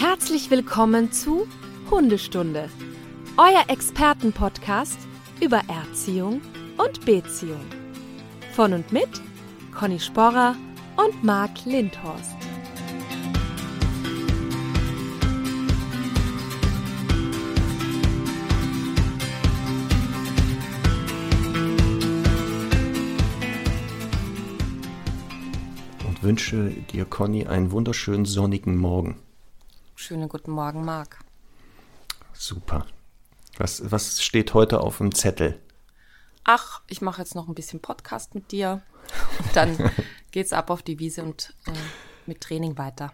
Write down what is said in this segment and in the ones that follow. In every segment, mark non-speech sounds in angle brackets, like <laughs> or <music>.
Herzlich willkommen zu Hundestunde, euer Expertenpodcast über Erziehung und Beziehung. Von und mit Conny Sporrer und Marc Lindhorst. Und wünsche dir, Conny, einen wunderschönen sonnigen Morgen. Schönen guten Morgen, Marc. Super. Was, was steht heute auf dem Zettel? Ach, ich mache jetzt noch ein bisschen Podcast mit dir und dann <laughs> geht's ab auf die Wiese und äh, mit Training weiter.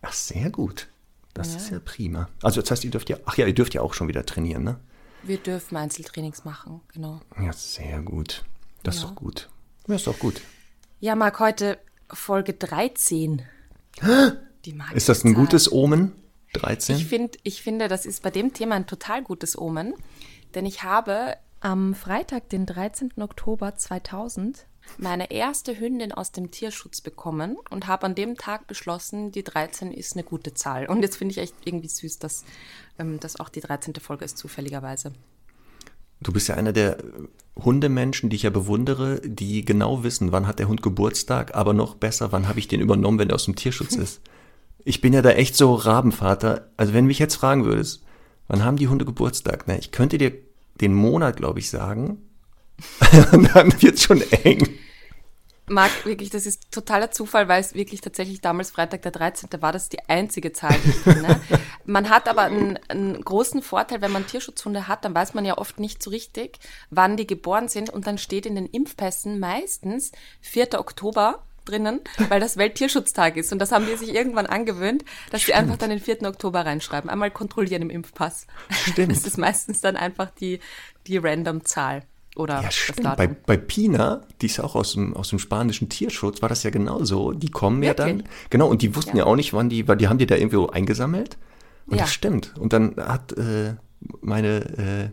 Ach, sehr gut. Das Ja. ist ja prima. Also das heißt, ihr dürft ja, ach ja, ihr dürft ja auch schon wieder trainieren, ne? Wir dürfen Einzeltrainings machen, genau. Ja, sehr gut. Das ist Ja. doch gut. Ja, ist doch gut. Ja, Marc, heute Folge 13. <gasps> Die magische Ist das ein Zahl. gutes Omen? 13? Ich, find, ich finde, das ist bei dem Thema ein total gutes Omen, denn ich habe am Freitag, den 13. Oktober 2000, meine erste Hündin aus dem Tierschutz bekommen und habe an dem Tag beschlossen, die 13 ist eine gute Zahl. Und jetzt finde ich echt irgendwie süß, dass ähm, das auch die 13. Folge ist, zufälligerweise. Du bist ja einer der äh, Hundemenschen, die ich ja bewundere, die genau wissen, wann hat der Hund Geburtstag, aber noch besser, wann habe ich den übernommen, wenn er aus dem Tierschutz <laughs> ist. Ich bin ja da echt so Rabenvater. Also wenn du mich jetzt fragen würdest, wann haben die Hunde Geburtstag? Ne? Ich könnte dir den Monat, glaube ich, sagen. <laughs> Und dann wird's schon eng. Marc, wirklich, das ist totaler Zufall, weil es wirklich tatsächlich damals Freitag der 13. war, das die einzige Zahl, kenne. <laughs> Man hat aber einen, einen großen Vorteil, wenn man Tierschutzhunde hat, dann weiß man ja oft nicht so richtig, wann die geboren sind und dann steht in den Impfpässen meistens 4. Oktober drinnen, weil das Welttierschutztag ist und das haben die sich irgendwann angewöhnt, dass sie einfach dann den 4. Oktober reinschreiben. Einmal kontrollieren im Impfpass. Stimmt. Das ist meistens dann einfach die, die Random-Zahl oder Ja, stimmt. Bei, bei Pina, die ist ja auch aus dem, aus dem spanischen Tierschutz, war das ja genauso. Die kommen ja dann. Wirklich? Genau, und die wussten ja. Ja. auch nicht, wann die, weil die haben die da irgendwo eingesammelt. Und Ja. das stimmt. Und dann hat äh, meine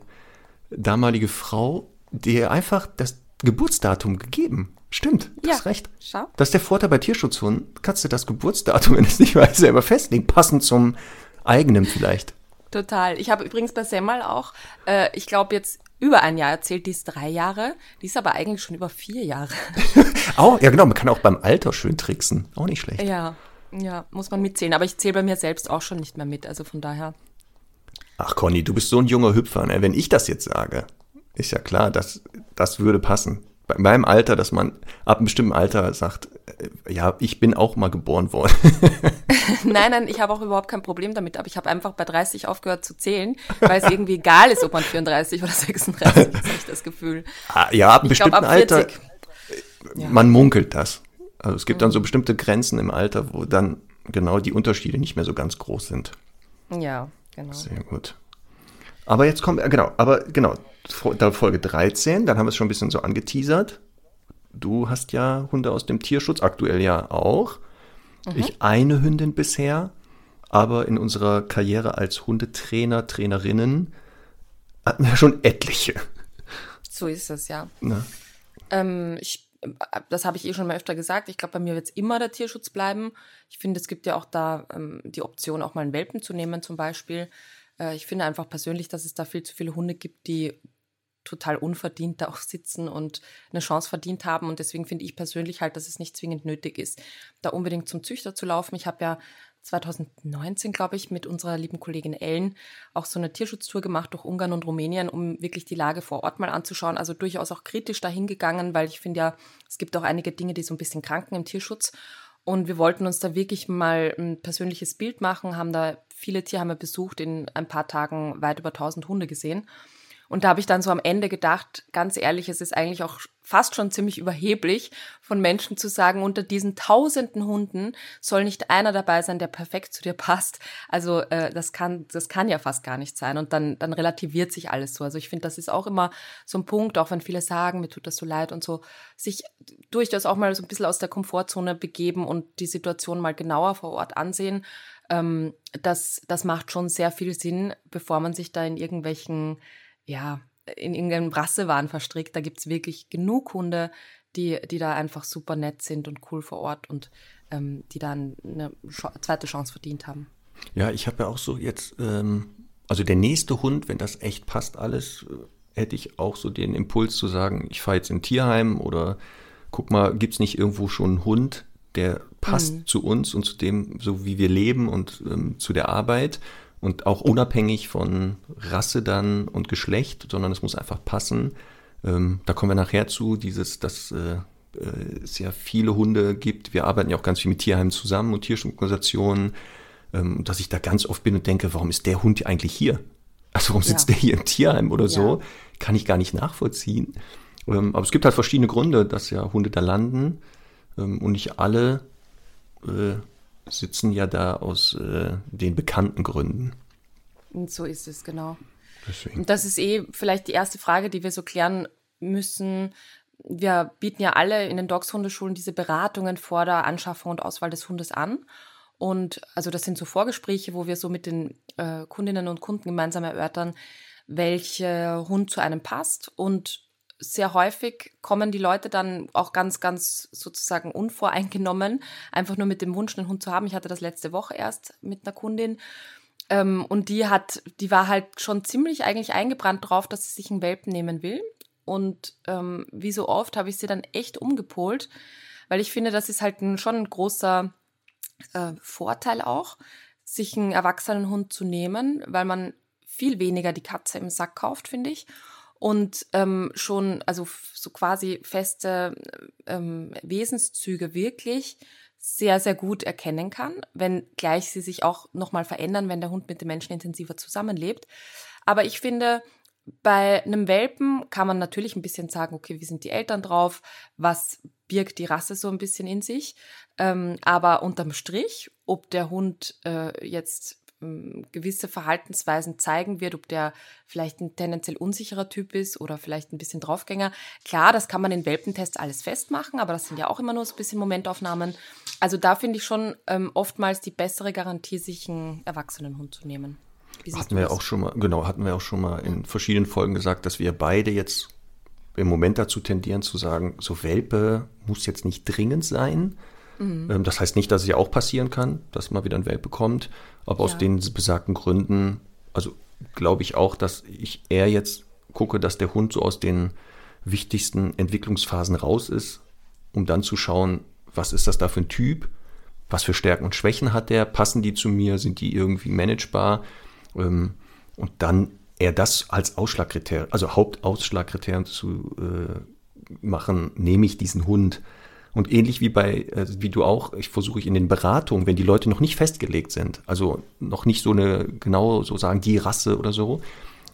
äh, damalige Frau dir einfach das Geburtsdatum gegeben. Stimmt, du Ja, hast recht. schau. Das ist der Vorteil bei Tierschutzhunden. Kannst du das Geburtsdatum, <laughs> wenn es nicht weißt, selber festlegen. Passend zum eigenen vielleicht. Total. Ich habe übrigens bei Semmel auch, äh, ich glaube jetzt über ein Jahr erzählt, die ist drei Jahre, die ist aber eigentlich schon über vier Jahre. <laughs> Auch, ja genau, man kann auch beim Alter schön tricksen. Auch nicht schlecht. ja, ja, muss man mitzählen. Aber ich zähle bei mir selbst auch schon nicht mehr mit, also von daher. Ach Conny, du bist so ein junger Hüpfer. Ne? Wenn ich das jetzt sage, ist ja klar, dass das würde passen. Bei meinem Alter, dass man ab einem bestimmten Alter sagt, äh, ja, ich bin auch mal geboren worden. <laughs> nein, nein, ich habe auch überhaupt kein Problem damit, aber ich habe einfach bei 30 aufgehört zu zählen, weil es irgendwie egal ist, ob man 34 oder 36 ist, habe ich das Gefühl. Ah, ja, ab einem bestimmten ab Alter, 40. man munkelt das. Also es gibt dann so bestimmte Grenzen im Alter, wo dann genau die Unterschiede nicht mehr so ganz groß sind. Ja, genau. Sehr gut. Aber jetzt kommt, äh, genau, aber genau, da Folge 13, dann haben wir es schon ein bisschen so angeteasert. Du hast ja Hunde aus dem Tierschutz, aktuell ja auch. Ich eine Hündin bisher, aber in unserer Karriere als Hundetrainer, Trainerinnen hatten wir schon etliche. So ist es, ja. Ähm, ich, das habe ich eh schon mal öfter gesagt. Ich glaube, bei mir wird es immer der Tierschutz bleiben. Ich finde, es gibt ja auch da ähm, die Option, auch mal einen Welpen zu nehmen, zum Beispiel. Äh, ich finde einfach persönlich, dass es da viel zu viele Hunde gibt, die total unverdient da <laughs> auch sitzen und eine Chance verdient haben. Und deswegen finde ich persönlich halt, dass es nicht zwingend nötig ist, da unbedingt zum Züchter zu laufen. Ich habe ja 2019, glaube ich, mit unserer lieben Kollegin Ellen auch so eine Tierschutztour gemacht durch Ungarn und Rumänien, um wirklich die Lage vor Ort mal anzuschauen. Also durchaus auch kritisch dahingegangen, weil ich finde ja, es gibt auch einige Dinge, die so ein bisschen kranken im Tierschutz. Und wir wollten uns da wirklich mal ein persönliches Bild machen, haben da viele Tierheime besucht, in ein paar Tagen weit über 1000 Hunde gesehen. Und da habe ich dann so am Ende gedacht, ganz ehrlich, es ist eigentlich auch fast schon ziemlich überheblich von Menschen zu sagen, unter diesen tausenden Hunden soll nicht einer dabei sein, der perfekt zu dir passt. Also äh, das kann das kann ja fast gar nicht sein. Und dann dann relativiert sich alles so. Also ich finde, das ist auch immer so ein Punkt, auch wenn viele sagen, mir tut das so leid und so, sich durchaus auch mal so ein bisschen aus der Komfortzone begeben und die Situation mal genauer vor Ort ansehen. Ähm, das das macht schon sehr viel Sinn, bevor man sich da in irgendwelchen ja, in irgendeinem Rassewahn verstrickt. Da gibt's wirklich genug Hunde, die, die da einfach super nett sind und cool vor Ort und ähm, die dann eine zweite Chance verdient haben. Ja, ich habe ja auch so jetzt, ähm, also der nächste Hund, wenn das echt passt alles, äh, hätte ich auch so den Impuls zu sagen, ich fahre jetzt in ein Tierheim oder guck mal, gibt es nicht irgendwo schon einen Hund, der passt mhm. zu uns und zu dem, so wie wir leben und ähm, zu der Arbeit und auch unabhängig von Rasse dann und Geschlecht, sondern es muss einfach passen. Ähm, da kommen wir nachher zu, dieses, dass äh, äh, es ja viele Hunde gibt. Wir arbeiten ja auch ganz viel mit Tierheimen zusammen und Tierschutzorganisationen, ähm, dass ich da ganz oft bin und denke, warum ist der Hund eigentlich hier? Also warum sitzt ja. der hier im Tierheim oder so? Ja. Kann ich gar nicht nachvollziehen. Ähm, aber es gibt halt verschiedene Gründe, dass ja Hunde da landen ähm, und nicht alle äh, sitzen ja da aus äh, den bekannten Gründen. Und so ist es, genau. Deswegen. Und das ist eh vielleicht die erste Frage, die wir so klären müssen. Wir bieten ja alle in den Dogs-Hundeschulen diese Beratungen vor der Anschaffung und Auswahl des Hundes an. Und also das sind so Vorgespräche, wo wir so mit den äh, Kundinnen und Kunden gemeinsam erörtern, welcher Hund zu einem passt. Und sehr häufig kommen die Leute dann auch ganz, ganz sozusagen unvoreingenommen, einfach nur mit dem Wunsch, einen Hund zu haben. Ich hatte das letzte Woche erst mit einer Kundin. Ähm, und die hat, die war halt schon ziemlich eigentlich eingebrannt drauf, dass sie sich einen Welpen nehmen will. Und ähm, wie so oft habe ich sie dann echt umgepolt, weil ich finde, das ist halt ein, schon ein großer äh, Vorteil auch, sich einen erwachsenen Hund zu nehmen, weil man viel weniger die Katze im Sack kauft, finde ich. Und ähm, schon, also so quasi feste ähm, Wesenszüge wirklich sehr, sehr gut erkennen kann, wenn gleich sie sich auch nochmal verändern, wenn der Hund mit dem Menschen intensiver zusammenlebt. Aber ich finde, bei einem Welpen kann man natürlich ein bisschen sagen, okay, wie sind die Eltern drauf? Was birgt die Rasse so ein bisschen in sich? Ähm, aber unterm Strich, ob der Hund äh, jetzt gewisse Verhaltensweisen zeigen wird, ob der vielleicht ein tendenziell unsicherer Typ ist oder vielleicht ein bisschen Draufgänger. Klar, das kann man in Welpentests alles festmachen, aber das sind ja auch immer nur so ein bisschen Momentaufnahmen. Also da finde ich schon ähm, oftmals die bessere Garantie, sich einen erwachsenen Hund zu nehmen. hatten wir das? auch schon mal, genau, hatten wir auch schon mal in verschiedenen Folgen gesagt, dass wir beide jetzt im Moment dazu tendieren zu sagen, so Welpe muss jetzt nicht dringend sein. Mhm. Ähm, das heißt nicht, dass es ja auch passieren kann, dass man wieder ein Welpe bekommt, aber ja. aus den besagten Gründen, also glaube ich auch, dass ich eher jetzt gucke, dass der Hund so aus den wichtigsten Entwicklungsphasen raus ist, um dann zu schauen, was ist das da für ein Typ, was für Stärken und Schwächen hat der, passen die zu mir, sind die irgendwie managebar ähm, und dann eher das als Ausschlagkriterium, also Hauptausschlagkriterium zu äh, machen, nehme ich diesen Hund. Und ähnlich wie bei, äh, wie du auch, ich versuche ich in den Beratungen, wenn die Leute noch nicht festgelegt sind, also noch nicht so eine, genau so sagen, die Rasse oder so,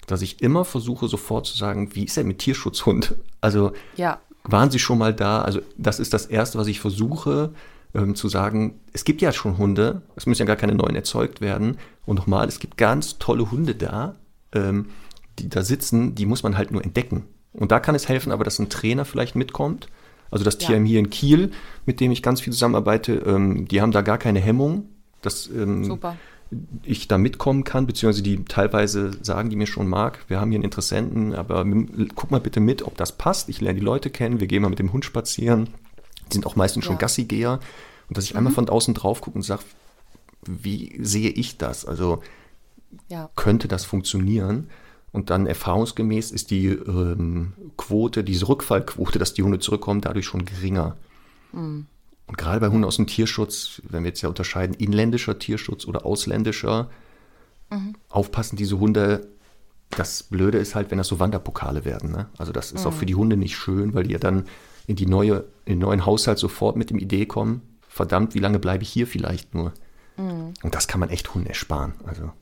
dass ich immer versuche sofort zu sagen, wie ist er mit Tierschutzhund? Also ja. waren sie schon mal da? Also das ist das Erste, was ich versuche ähm, zu sagen, es gibt ja schon Hunde, es müssen ja gar keine neuen erzeugt werden. Und nochmal, es gibt ganz tolle Hunde da, ähm, die da sitzen, die muss man halt nur entdecken. Und da kann es helfen, aber dass ein Trainer vielleicht mitkommt. Also das ja. TM hier in Kiel, mit dem ich ganz viel zusammenarbeite, ähm, die haben da gar keine Hemmung, dass ähm, ich da mitkommen kann, beziehungsweise die teilweise sagen die mir schon, Marc, wir haben hier einen Interessenten, aber guck mal bitte mit, ob das passt. Ich lerne die Leute kennen, wir gehen mal mit dem Hund spazieren. Die sind auch meistens ja. schon Gassigeher. Und dass ich mhm. einmal von außen drauf gucke und sage, wie sehe ich das? Also ja. könnte das funktionieren? Und dann erfahrungsgemäß ist die ähm, Quote, diese Rückfallquote, dass die Hunde zurückkommen, dadurch schon geringer. Mhm. Und gerade bei Hunden aus dem Tierschutz, wenn wir jetzt ja unterscheiden, inländischer Tierschutz oder ausländischer, mhm. aufpassen, diese Hunde, das Blöde ist halt, wenn das so Wanderpokale werden. Ne? Also das ist mhm. auch für die Hunde nicht schön, weil die ja dann in die neue, in den neuen Haushalt sofort mit dem Idee kommen, verdammt, wie lange bleibe ich hier vielleicht nur? Mhm. Und das kann man echt Hunden ersparen. Also.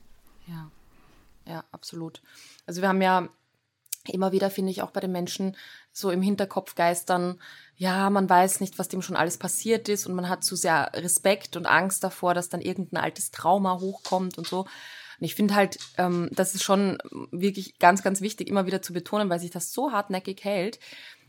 Ja, ja, absolut. Also wir haben ja immer wieder, finde ich, auch bei den Menschen so im Hinterkopf geistern, ja, man weiß nicht, was dem schon alles passiert ist und man hat zu sehr Respekt und Angst davor, dass dann irgendein altes Trauma hochkommt und so. Und ich finde halt, ähm, das ist schon wirklich ganz, ganz wichtig, immer wieder zu betonen, weil sich das so hartnäckig hält.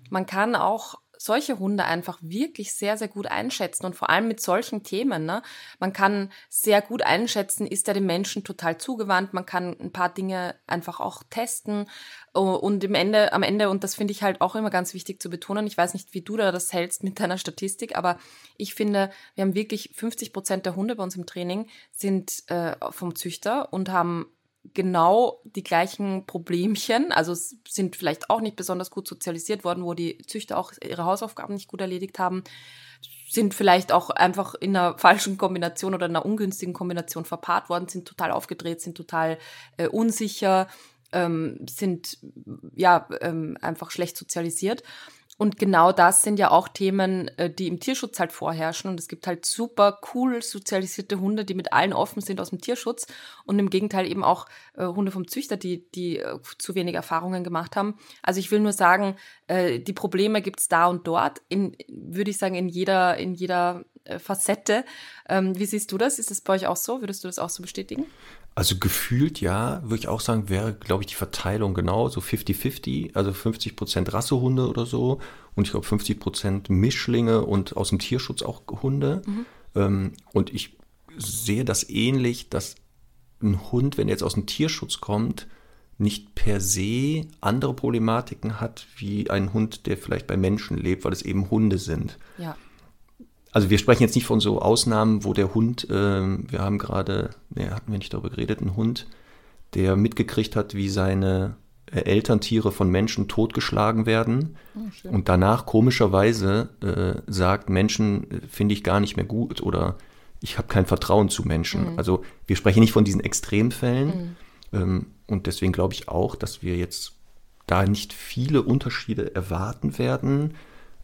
Man kann auch solche Hunde einfach wirklich sehr, sehr gut einschätzen und vor allem mit solchen Themen. Ne? Man kann sehr gut einschätzen, ist er dem Menschen total zugewandt, man kann ein paar Dinge einfach auch testen und im Ende, am Ende, und das finde ich halt auch immer ganz wichtig zu betonen, ich weiß nicht, wie du da das hältst mit deiner Statistik, aber ich finde, wir haben wirklich 50 Prozent der Hunde bei uns im Training sind äh, vom Züchter und haben genau die gleichen Problemchen, also sind vielleicht auch nicht besonders gut sozialisiert worden, wo die Züchter auch ihre Hausaufgaben nicht gut erledigt haben, sind vielleicht auch einfach in einer falschen Kombination oder in einer ungünstigen Kombination verpaart worden, sind total aufgedreht, sind total äh, unsicher, ähm, sind ja ähm, einfach schlecht sozialisiert. Und genau das sind ja auch Themen, äh, die im Tierschutz halt vorherrschen. Und es gibt halt super cool sozialisierte Hunde, die mit allen offen sind aus dem Tierschutz. Und im Gegenteil eben auch äh, Hunde vom Züchter, die, die äh, zu wenig Erfahrungen gemacht haben. Also ich will nur sagen, die Probleme gibt's da und dort. In, würde ich sagen, in jeder, in jeder Facette. Ähm, wie siehst du das? Ist das bei euch auch so? Würdest du das auch so bestätigen? Also gefühlt ja, würde ich auch sagen, wäre, glaube ich, die Verteilung genau so 50-50, also 50 Prozent Rassehunde oder so und ich glaube 50 Prozent Mischlinge und aus dem Tierschutz auch Hunde. Mhm. Ähm, und ich sehe das ähnlich, dass ein Hund, wenn er jetzt aus dem Tierschutz kommt, nicht per se andere Problematiken hat wie ein Hund, der vielleicht bei Menschen lebt, weil es eben Hunde sind. Ja also wir sprechen jetzt nicht von so Ausnahmen, wo der Hund, äh, wir haben gerade, ne, hatten wir nicht darüber geredet, ein Hund, der mitgekriegt hat, wie seine äh, Elterntiere von Menschen totgeschlagen werden oh, und danach komischerweise äh, sagt, Menschen äh, finde ich gar nicht mehr gut oder ich habe kein Vertrauen zu Menschen. Mhm. Also wir sprechen nicht von diesen Extremfällen mhm. ähm, und deswegen glaube ich auch, dass wir jetzt da nicht viele Unterschiede erwarten werden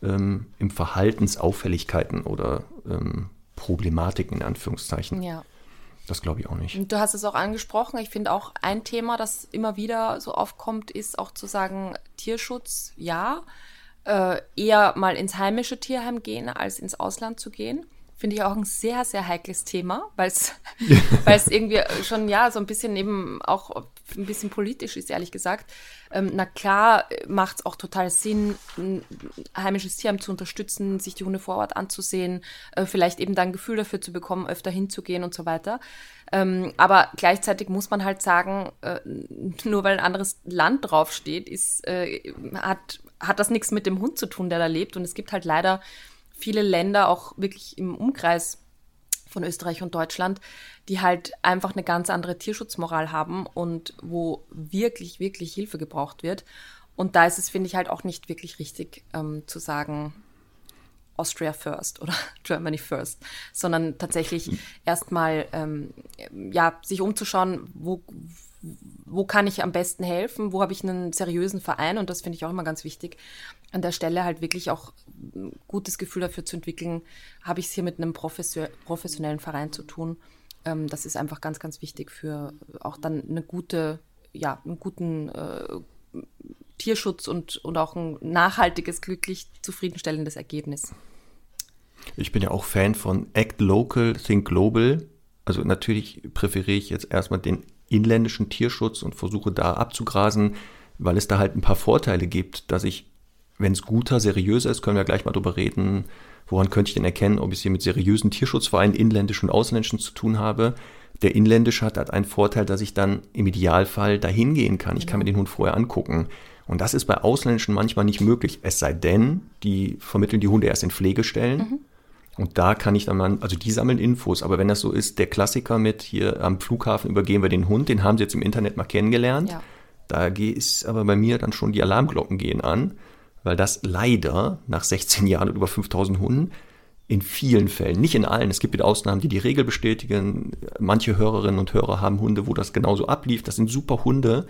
ähm, im Verhaltensauffälligkeiten oder ähm, Problematiken in Anführungszeichen. Ja. Das glaube ich auch nicht. Du hast es auch angesprochen. Ich finde auch ein Thema, das immer wieder so aufkommt, ist auch zu sagen, Tierschutz, ja, äh, eher mal ins heimische Tierheim gehen, als ins Ausland zu gehen. Finde ich auch ein sehr, sehr heikles Thema, weil es <laughs> <laughs> irgendwie schon, ja, so ein bisschen eben auch ein bisschen politisch ist, ehrlich gesagt. Ähm, na klar macht es auch total Sinn, ein heimisches Tierheim zu unterstützen, sich die Hunde vor Ort anzusehen, äh, vielleicht eben dann ein Gefühl dafür zu bekommen, öfter hinzugehen und so weiter. Ähm, aber gleichzeitig muss man halt sagen, äh, <laughs> nur weil ein anderes Land draufsteht, ist, äh, hat, hat das nichts mit dem Hund zu tun, der da lebt. Und es gibt halt leider viele Länder, auch wirklich im Umkreis von Österreich und Deutschland, die halt einfach eine ganz andere Tierschutzmoral haben und wo wirklich, wirklich Hilfe gebraucht wird. Und da ist es, finde ich, halt auch nicht wirklich richtig ähm, zu sagen, Austria first oder <laughs> Germany first, sondern tatsächlich erstmal ähm, ja, sich umzuschauen, wo, wo kann ich am besten helfen, wo habe ich einen seriösen Verein und das finde ich auch immer ganz wichtig, an der Stelle halt wirklich auch ein gutes Gefühl dafür zu entwickeln, habe ich es hier mit einem professionellen Verein zu tun. Ähm, das ist einfach ganz, ganz wichtig für auch dann eine gute, ja, einen guten äh, Tierschutz und, und auch ein nachhaltiges, glücklich zufriedenstellendes Ergebnis. Ich bin ja auch Fan von Act Local, Think Global. Also natürlich präferiere ich jetzt erstmal den inländischen Tierschutz und versuche da abzugrasen, weil es da halt ein paar Vorteile gibt, dass ich, wenn es guter, seriöser ist, können wir gleich mal drüber reden, woran könnte ich denn erkennen, ob ich es hier mit seriösen Tierschutzvereinen, inländischen und ausländischen zu tun habe. Der inländische hat halt einen Vorteil, dass ich dann im Idealfall dahin gehen kann. Ich kann mir den Hund vorher angucken. Und das ist bei Ausländischen manchmal nicht möglich. Es sei denn, die vermitteln die Hunde erst in Pflegestellen. Mhm. Und da kann ich dann mal, also die sammeln Infos, aber wenn das so ist, der Klassiker mit hier am Flughafen übergeben wir den Hund, den haben sie jetzt im Internet mal kennengelernt. Ja. Da ist aber bei mir dann schon die Alarmglocken gehen an, weil das leider nach 16 Jahren und über 5000 Hunden in vielen Fällen, nicht in allen, es gibt wieder Ausnahmen, die die Regel bestätigen. Manche Hörerinnen und Hörer haben Hunde, wo das genauso ablief. Das sind super Hunde,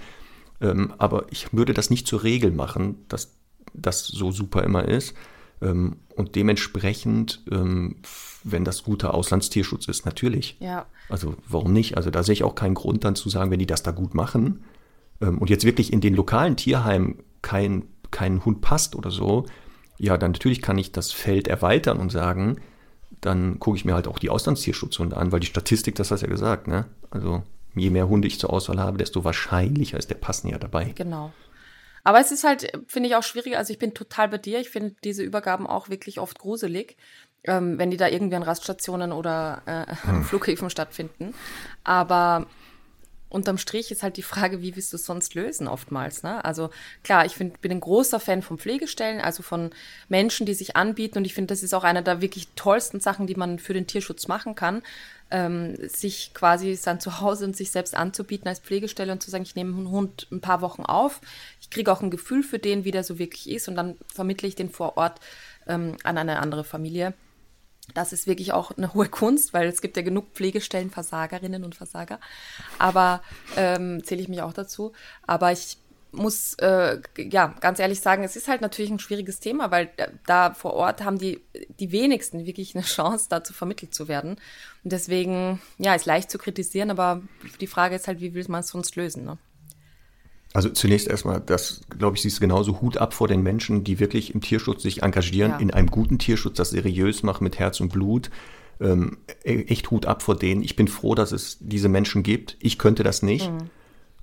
ähm, aber ich würde das nicht zur Regel machen, dass das so super immer ist. Ähm, und dementsprechend, ähm, wenn das guter Auslandstierschutz ist, natürlich. Ja. Also warum nicht? Also da sehe ich auch keinen Grund dann zu sagen, wenn die das da gut machen ähm, und jetzt wirklich in den lokalen Tierheimen kein, kein Hund passt oder so, ja, dann natürlich kann ich das Feld erweitern und sagen, dann gucke ich mir halt auch die Auslandstierschutzhunde an, weil die Statistik, das hast du ja gesagt, ne? Also je mehr Hunde ich zur Auswahl habe, desto wahrscheinlicher ist der Passende ja dabei. Genau. Aber es ist halt, finde ich, auch schwierig. Also ich bin total bei dir. Ich finde diese Übergaben auch wirklich oft gruselig, ähm, wenn die da irgendwie an Raststationen oder äh, <laughs> hm. Flughäfen stattfinden. Aber unterm Strich ist halt die Frage, wie willst du es sonst lösen oftmals. Ne? Also klar, ich find, bin ein großer Fan von Pflegestellen, also von Menschen, die sich anbieten. Und ich finde, das ist auch eine der wirklich tollsten Sachen, die man für den Tierschutz machen kann ähm, sich quasi dann zu Hause und sich selbst anzubieten als Pflegestelle und zu sagen, ich nehme einen Hund ein paar Wochen auf, ich kriege auch ein Gefühl für den, wie der so wirklich ist und dann vermittle ich den vor Ort ähm, an eine andere Familie. Das ist wirklich auch eine hohe Kunst, weil es gibt ja genug Pflegestellen, Versagerinnen und Versager. Aber ähm, zähle ich mich auch dazu. Aber ich muss äh, ja ganz ehrlich sagen, es ist halt natürlich ein schwieriges Thema, weil da vor Ort haben die die wenigsten wirklich eine Chance, dazu vermittelt zu werden. Und deswegen, ja, ist leicht zu kritisieren, aber die Frage ist halt, wie will man es sonst lösen? Ne? Also zunächst erstmal, das glaube ich, siehst du genauso Hut ab vor den Menschen, die wirklich im Tierschutz sich engagieren, ja. in einem guten Tierschutz, das seriös macht mit Herz und Blut. Ähm, e-, echt Hut ab vor denen. Ich bin froh, dass es diese Menschen gibt. Ich könnte das nicht. Mhm.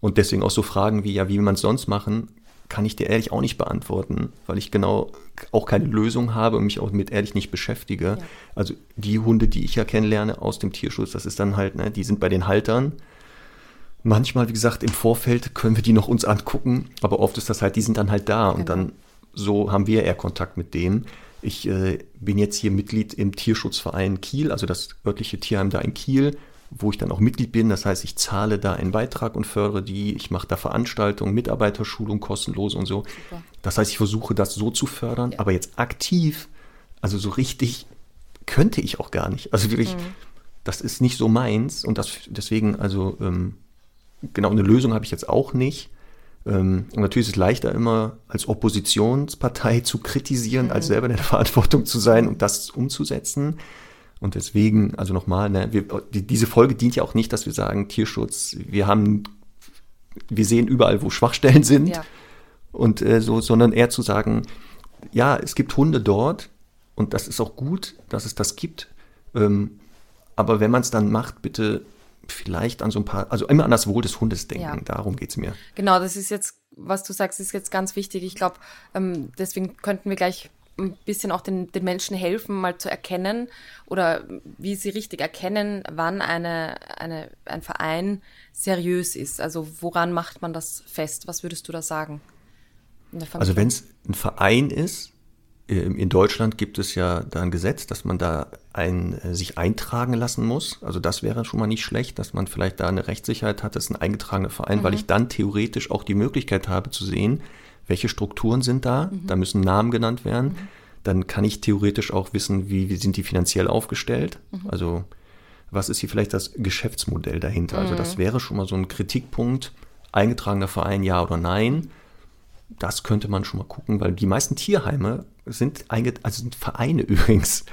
Und deswegen auch so Fragen wie, ja, wie will man es sonst machen, kann ich dir ehrlich auch nicht beantworten, weil ich genau auch keine Lösung habe und mich auch mit ehrlich nicht beschäftige. Ja. Also die Hunde, die ich ja kennenlerne aus dem Tierschutz, das ist dann halt, ne, die sind bei den Haltern. Manchmal, wie gesagt, im Vorfeld können wir die noch uns angucken, aber oft ist das halt, die sind dann halt da genau. und dann so haben wir eher Kontakt mit denen. Ich äh, bin jetzt hier Mitglied im Tierschutzverein Kiel, also das örtliche Tierheim da in Kiel wo ich dann auch Mitglied bin. Das heißt, ich zahle da einen Beitrag und fördere die. Ich mache da Veranstaltungen, Mitarbeiterschulung kostenlos und so. Super. Das heißt, ich versuche das so zu fördern, ja. aber jetzt aktiv, also so richtig, könnte ich auch gar nicht. Also wirklich, mhm. das ist nicht so meins und das deswegen, also ähm, genau eine Lösung habe ich jetzt auch nicht. Ähm, und natürlich ist es leichter immer als Oppositionspartei <laughs> zu kritisieren, mhm. als selber in der Verantwortung zu sein und das umzusetzen. Und deswegen, also nochmal, ne, wir, die, diese Folge dient ja auch nicht, dass wir sagen, Tierschutz, wir haben, wir sehen überall, wo Schwachstellen sind. Ja. Und äh, so, sondern eher zu sagen, ja, es gibt Hunde dort und das ist auch gut, dass es das gibt. Ähm, aber wenn man es dann macht, bitte vielleicht an so ein paar, also immer an das Wohl des Hundes denken. Ja. Darum geht es mir. Genau, das ist jetzt, was du sagst, ist jetzt ganz wichtig. Ich glaube, ähm, deswegen könnten wir gleich ein bisschen auch den, den Menschen helfen, mal zu erkennen oder wie sie richtig erkennen, wann eine, eine, ein Verein seriös ist. Also woran macht man das fest? Was würdest du da sagen? Also wenn es ein Verein ist, in Deutschland gibt es ja da ein Gesetz, dass man da ein, äh, sich eintragen lassen muss. Also das wäre schon mal nicht schlecht, dass man vielleicht da eine Rechtssicherheit hat, das ist ein eingetragener Verein, mhm. weil ich dann theoretisch auch die Möglichkeit habe zu sehen, welche Strukturen sind da, mhm. da müssen Namen genannt werden. Mhm. Dann kann ich theoretisch auch wissen, wie, wie sind die finanziell aufgestellt. Mhm. Also was ist hier vielleicht das Geschäftsmodell dahinter? Also das mhm. wäre schon mal so ein Kritikpunkt, eingetragener Verein, ja oder nein. Das könnte man schon mal gucken, weil die meisten Tierheime sind, also sind Vereine <laughs> übrigens,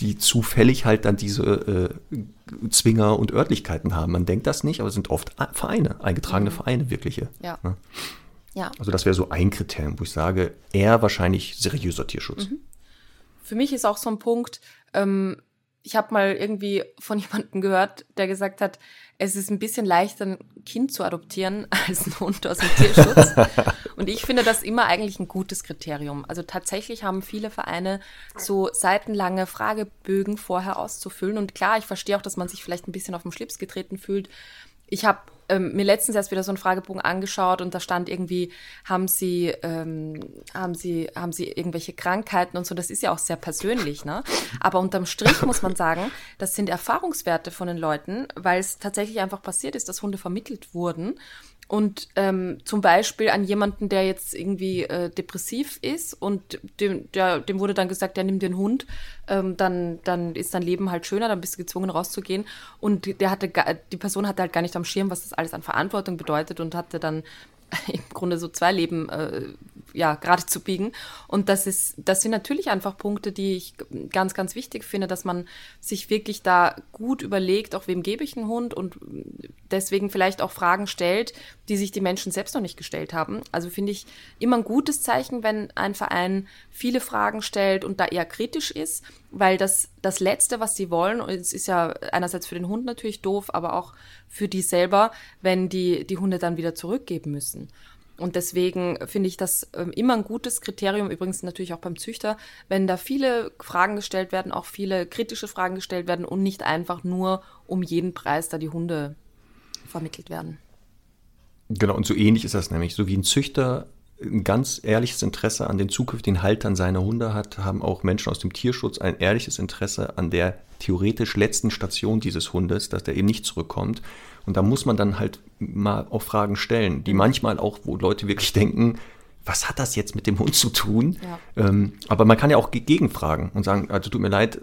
die zufällig halt dann diese äh, Zwinger und Örtlichkeiten haben. Man denkt das nicht, aber es sind oft Vereine, eingetragene mhm. Vereine, wirkliche. Ja. ja. Ja. Also das wäre so ein Kriterium, wo ich sage, eher wahrscheinlich seriöser Tierschutz. Mhm. Für mich ist auch so ein Punkt, ähm, ich habe mal irgendwie von <laughs> jemandem gehört, der gesagt hat, es ist ein bisschen leichter, ein Kind zu adoptieren <laughs> als ein Hund aus dem Tierschutz. Und ich finde das immer eigentlich ein gutes Kriterium. Also tatsächlich haben viele Vereine so seitenlange Fragebögen vorher auszufüllen. Und klar, ich verstehe auch, dass man sich vielleicht ein bisschen auf den Schlips getreten fühlt. Ich habe ähm, mir letztens erst wieder so einen Fragebogen angeschaut und da stand irgendwie, haben Sie, ähm, haben Sie, haben Sie irgendwelche Krankheiten und so. Das ist ja auch sehr persönlich, ne? Aber unterm Strich muss man sagen, das sind Erfahrungswerte von den Leuten, weil es tatsächlich einfach passiert ist, dass Hunde vermittelt wurden und ähm, zum Beispiel an jemanden, der jetzt irgendwie äh, depressiv ist und dem, der, dem wurde dann gesagt, der nimmt den Hund, ähm, dann, dann ist dein Leben halt schöner, dann bist du gezwungen rauszugehen. Und der hatte die Person hatte halt gar nicht am Schirm, was das alles an Verantwortung bedeutet und hatte dann <laughs> im Grunde so zwei Leben äh, ja, gerade zu biegen. Und das ist, das sind natürlich einfach Punkte, die ich ganz, ganz wichtig finde, dass man sich wirklich da gut überlegt, auch wem gebe ich einen Hund und deswegen vielleicht auch Fragen stellt, die sich die Menschen selbst noch nicht gestellt haben. Also finde ich immer ein gutes Zeichen, wenn ein Verein viele Fragen stellt und da eher kritisch ist, weil das, das Letzte, was sie wollen, und es ist ja einerseits für den Hund natürlich doof, aber auch für die selber, wenn die, die Hunde dann wieder zurückgeben müssen. Und deswegen finde ich das ähm, immer ein gutes Kriterium, übrigens natürlich auch beim Züchter, wenn da viele Fragen gestellt werden, auch viele kritische Fragen gestellt werden und nicht einfach nur um jeden Preis da die Hunde vermittelt werden. Genau, und so ähnlich ist das nämlich. So wie ein Züchter ein ganz ehrliches Interesse an den zukünftigen Haltern seiner Hunde hat, haben auch Menschen aus dem Tierschutz ein ehrliches Interesse an der theoretisch letzten Station dieses Hundes, dass der eben nicht zurückkommt. Und da muss man dann halt mal auch Fragen stellen, die mhm. manchmal auch, wo Leute wirklich denken, was hat das jetzt mit dem Hund zu tun? Ja. Ähm, aber man kann ja auch gegenfragen und sagen, also tut mir leid,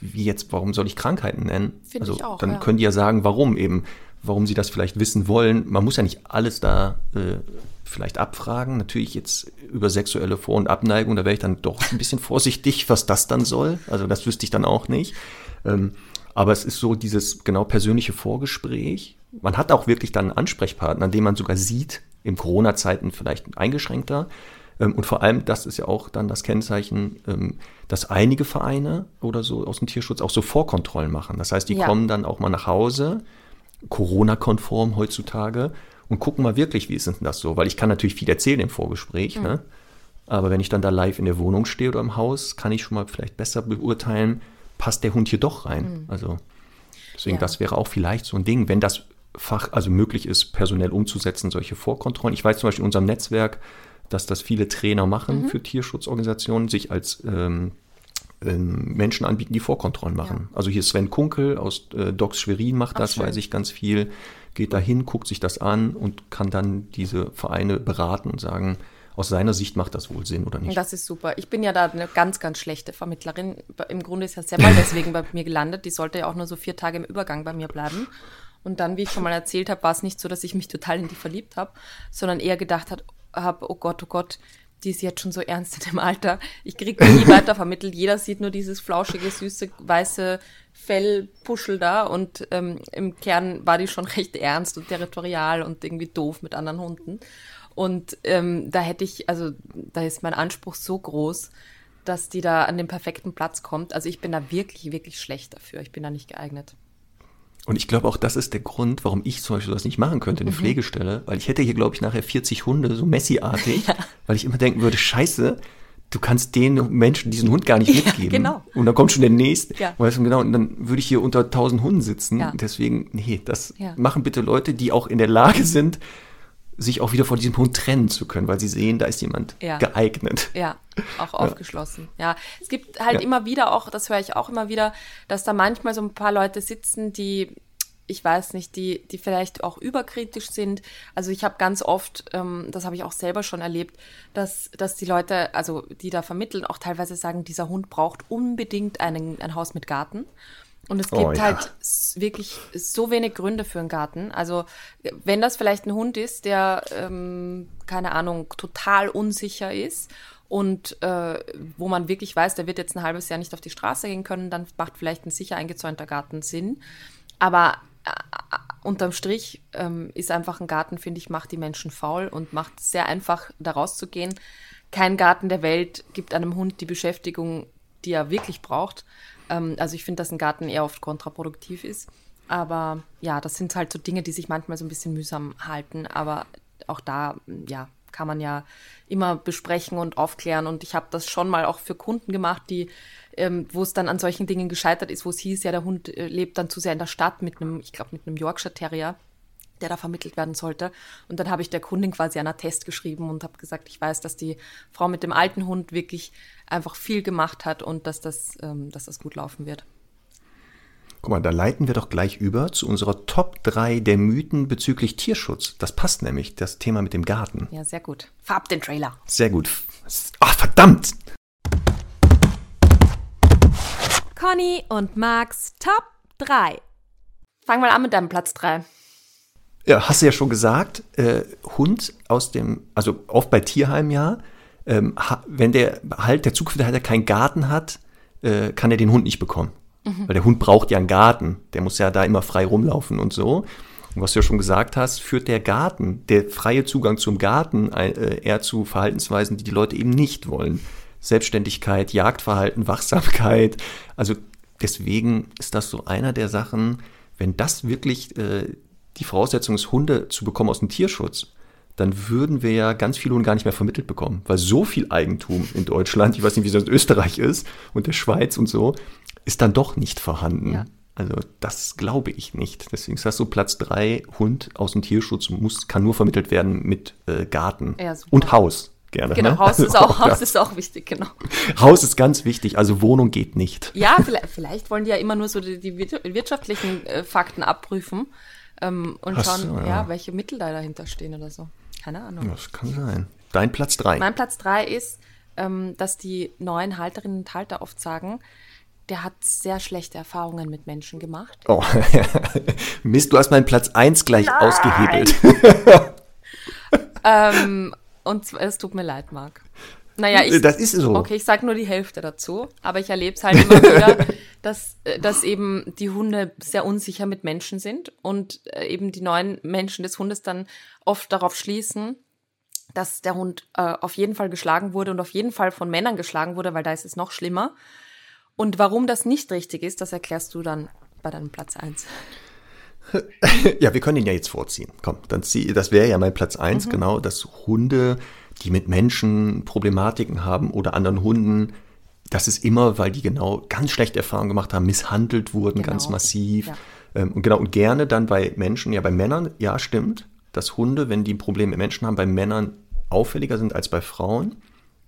wie jetzt, warum soll ich Krankheiten nennen? Find also auch, dann ja. können die ja sagen, warum eben, warum sie das vielleicht wissen wollen. Man muss ja nicht alles da äh, vielleicht abfragen. Natürlich jetzt über sexuelle Vor- und Abneigung, da wäre ich dann doch ein bisschen <laughs> vorsichtig, was das dann soll. Also das wüsste ich dann auch nicht. Ähm, aber es ist so dieses genau persönliche Vorgespräch. Man hat auch wirklich dann einen Ansprechpartner, den man sogar sieht, in Corona-Zeiten vielleicht eingeschränkter. Ähm, und vor allem, das ist ja auch dann das Kennzeichen, ähm, dass einige Vereine oder so aus dem Tierschutz auch so Vorkontrollen machen. Das heißt, die ja. kommen dann auch mal nach Hause, Corona-konform heutzutage, und gucken mal wirklich, wie ist denn das so? Weil ich kann natürlich viel erzählen im Vorgespräch, mhm. ne? aber wenn ich dann da live in der Wohnung stehe oder im Haus, kann ich schon mal vielleicht besser beurteilen, passt der Hund hier doch rein. Mhm. Also deswegen, ja. das wäre auch vielleicht so ein Ding, wenn das Fach, also möglich ist, personell umzusetzen, solche Vorkontrollen. Ich weiß zum Beispiel in unserem Netzwerk, dass das viele Trainer machen mhm. für Tierschutzorganisationen, sich als ähm, ähm, Menschen anbieten, die Vorkontrollen machen. Ja. Also hier Sven Kunkel aus äh, Docs Schwerin macht das, Ach, weiß ich ganz viel geht dahin, guckt sich das an und kann dann diese Vereine beraten und sagen, aus seiner Sicht macht das wohl Sinn oder nicht. Das ist super. Ich bin ja da eine ganz, ganz schlechte Vermittlerin. Im Grunde ist ja Semmel deswegen bei mir gelandet. Die sollte ja auch nur so vier Tage im Übergang bei mir bleiben. Und dann, wie ich schon mal erzählt habe, war es nicht so, dass ich mich total in die verliebt habe, sondern eher gedacht habe, oh Gott, oh Gott, die ist jetzt schon so ernst in dem Alter. Ich kriege nie <laughs> weiter vermittelt. Jeder sieht nur dieses flauschige, süße, weiße Fellpuschel da und ähm, im Kern war die schon <laughs> recht ernst und territorial und irgendwie doof mit anderen Hunden. Und ähm, da hätte ich, also da ist mein Anspruch so groß, dass die da an den perfekten Platz kommt. Also ich bin da wirklich, wirklich schlecht dafür. Ich bin da nicht geeignet. Und ich glaube auch, das ist der Grund, warum ich zum Beispiel das nicht machen könnte, eine mhm. Pflegestelle, weil ich hätte hier, glaube ich, nachher 40 Hunde, so Messi-artig, <laughs> ja. weil ich immer denken würde, scheiße, du kannst den Menschen diesen Hund gar nicht <laughs> mitgeben. Ja, genau. Und dann kommt schon der nächste. Ja. Weißt du, genau, und dann würde ich hier unter 1000 Hunden sitzen. Ja. Deswegen, nee, das machen bitte Leute, die auch in der Lage sind, sich auch wieder von diesem Hund trennen zu können, weil sie sehen, da ist jemand ja. geeignet. Ja, auch aufgeschlossen. Ja, es gibt halt immer wieder auch, das höre ich auch immer wieder, dass da manchmal so ein paar Leute sitzen, die ich weiß nicht, die, die vielleicht auch überkritisch sind. Also ich habe ganz oft, ähm, das habe ich auch selber schon erlebt, dass, dass die Leute, also die da vermitteln, auch teilweise sagen, dieser Hund braucht unbedingt einen, ein Haus mit Garten. Und es oh gibt oh, ja. halt wirklich so wenig Gründe für einen Garten. Also wenn das vielleicht ein Hund ist, der, ähm, keine Ahnung, total unsicher ist und äh, wo man wirklich weiß, der wird jetzt ein halbes Jahr nicht auf die Straße gehen können, dann macht vielleicht ein sicher eingezäunter Garten Sinn. Aber unterm Strich ähm, ist einfach ein Garten, finde ich, macht die Menschen faul und macht es sehr einfach, da rauszugehen. Kein Garten der Welt gibt einem Hund die Beschäftigung, die er wirklich braucht. Ähm, also ich finde, dass ein Garten eher oft kontraproduktiv ist. Aber ja, das sind halt so Dinge, die sich manchmal so ein bisschen mühsam halten. Aber auch da, ja, kann man ja immer besprechen und aufklären. Und ich habe das schon mal auch für Kunden gemacht, die ähm, wo es dann an solchen Dingen gescheitert ist, wo es hieß, ja, der Hund äh, lebt dann zu sehr in der Stadt mit einem, ich glaube, mit einem Yorkshire Terrier der da vermittelt werden sollte. Und dann habe ich der Kundin quasi einen Attest geschrieben und habe gesagt, ich weiß, dass die Frau mit dem alten Hund wirklich einfach viel gemacht hat und dass das, ähm, dass das gut laufen wird. Guck mal, da leiten wir doch gleich über zu unserer Top 3 der Mythen bezüglich Tierschutz. Das passt nämlich, das Thema mit dem Garten. Ja, sehr gut. Farb den Trailer. Sehr gut. Ach, verdammt! Conny und Max Top 3. Fang mal an mit deinem Platz 3. Ja, hast du ja schon gesagt, äh, Hund aus dem, also oft bei Tierheim ja, ähm, wenn der halt, der zukünftige Halter keinen Garten hat, äh, kann er den Hund nicht bekommen. Mhm. Weil der Hund braucht ja einen Garten. Der muss ja da immer frei rumlaufen und so. Und was du ja schon gesagt hast, führt der Garten, der freie Zugang zum Garten äh, eher zu Verhaltensweisen, die die Leute eben nicht wollen. Selbstständigkeit, Jagdverhalten, Wachsamkeit. Also deswegen ist das so einer der Sachen, wenn das wirklich äh, die Voraussetzung ist, Hunde zu bekommen aus dem Tierschutz, dann würden wir ja ganz viele Hunde gar nicht mehr vermittelt bekommen. Weil so viel Eigentum in Deutschland, ich weiß nicht, wie es in Österreich ist und der Schweiz und so, ist dann doch nicht vorhanden. Ja. Also das glaube ich nicht. Deswegen ist das so Platz drei, Hund aus dem Tierschutz muss, kann nur vermittelt werden mit äh, Garten Ja, und Haus. Gerne, Genau, ne? Haus ist Also auch, Haus ist auch wichtig, genau. Haus ist ganz wichtig, also Wohnung geht nicht. Ja, vielleicht, vielleicht wollen die ja immer nur so die, die wir- wirtschaftlichen äh, Fakten abprüfen ähm, und Ach schauen, so, ja. ja. welche Mittel da dahinter stehen oder so. Keine Ahnung. Das kann sein. Dein Platz drei. Mein Platz drei ist, ähm, dass die neuen Halterinnen und Halter oft sagen, der hat sehr schlechte Erfahrungen mit Menschen gemacht. Oh, <laughs> Mist, du hast meinen Platz eins gleich ausgehebelt. <laughs> <laughs> Ähm, und es tut mir leid, Marc. Naja, ich, Das ist so. Okay, ich sage nur die Hälfte dazu, aber ich erlebe es halt immer wieder, <laughs> dass, äh, dass eben die Hunde sehr unsicher mit Menschen sind und äh, eben die neuen Menschen des Hundes dann oft darauf schließen, dass der Hund äh, auf jeden Fall geschlagen wurde und auf jeden Fall von Männern geschlagen wurde, weil da ist es noch schlimmer. Und warum das nicht richtig ist, das erklärst du dann bei deinem Platz 1. <laughs> Ja, wir können ihn ja jetzt vorziehen. Komm, dann zieh, das wäre ja mein Platz Mhm. eins genau, dass Hunde, die mit Menschen Problematiken haben oder anderen Hunden, das ist immer, weil die genau ganz schlechte Erfahrungen gemacht haben, misshandelt wurden, Genau. ganz massiv. Ja. Ähm, und genau, und gerne dann bei Menschen, ja, bei Männern, ja, stimmt, dass Hunde, wenn die Probleme mit Menschen haben, bei Männern auffälliger sind als bei Frauen.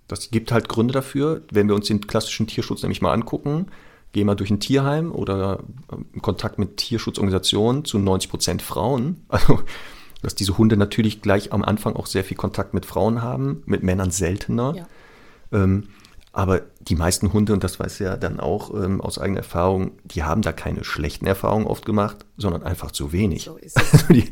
Das gibt halt Gründe dafür. Wenn wir uns den klassischen Tierschutz nämlich mal angucken, gehen wir durch ein Tierheim oder in Kontakt mit Tierschutzorganisationen zu 90 Prozent Frauen. <laughs> Also, dass diese Hunde natürlich gleich am Anfang auch sehr viel Kontakt mit Frauen haben, mit Männern seltener. Ja. Ähm, aber die meisten Hunde, und das weiß ja dann auch ähm, aus eigener Erfahrung, die haben da keine schlechten Erfahrungen oft gemacht, sondern einfach zu wenig. So ist <laughs> es. die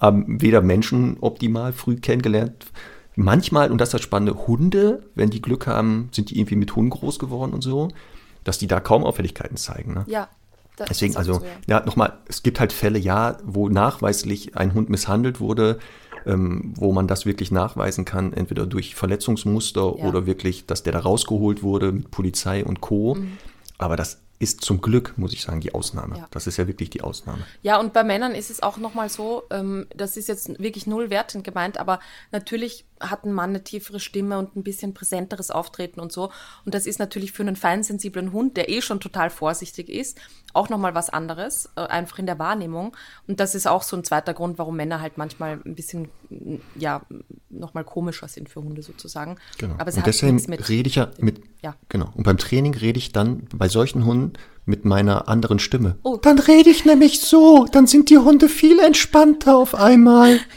haben weder Menschen optimal früh kennengelernt. Manchmal, und das ist das Spannende, Hunde, wenn die Glück haben, sind die irgendwie mit Hunden groß geworden und so, dass die da kaum Auffälligkeiten zeigen. Ne? Ja. das Deswegen, ist also, so, ja. ja, nochmal, es gibt halt Fälle, ja, wo nachweislich ein Hund misshandelt wurde, ähm, wo man das wirklich nachweisen kann, entweder durch Verletzungsmuster Ja. oder wirklich, dass der da rausgeholt wurde mit Polizei und Co. Aber das ist zum Glück, muss ich sagen, die Ausnahme. Mhm. Ja. Das ist ja wirklich die Ausnahme. Ja, und bei Männern ist es auch nochmal so, ähm, das ist jetzt wirklich null wertend gemeint, aber natürlich hat ein Mann eine tiefere Stimme und ein bisschen präsenteres Auftreten und so. Und das ist natürlich für einen feinsensiblen Hund, der eh schon total vorsichtig ist, auch nochmal was anderes, äh, einfach in der Wahrnehmung. Und das ist auch so ein zweiter Grund, warum Männer halt manchmal ein bisschen, mm, ja, nochmal komischer sind für Hunde sozusagen. Genau. Aber es und hat deswegen nichts mit. rede ich ja mit, Ja. genau. Und beim Training rede ich dann bei solchen Hunden mit meiner anderen Stimme. Oh. Dann rede ich nämlich so, dann sind die Hunde viel entspannter auf einmal. <laughs>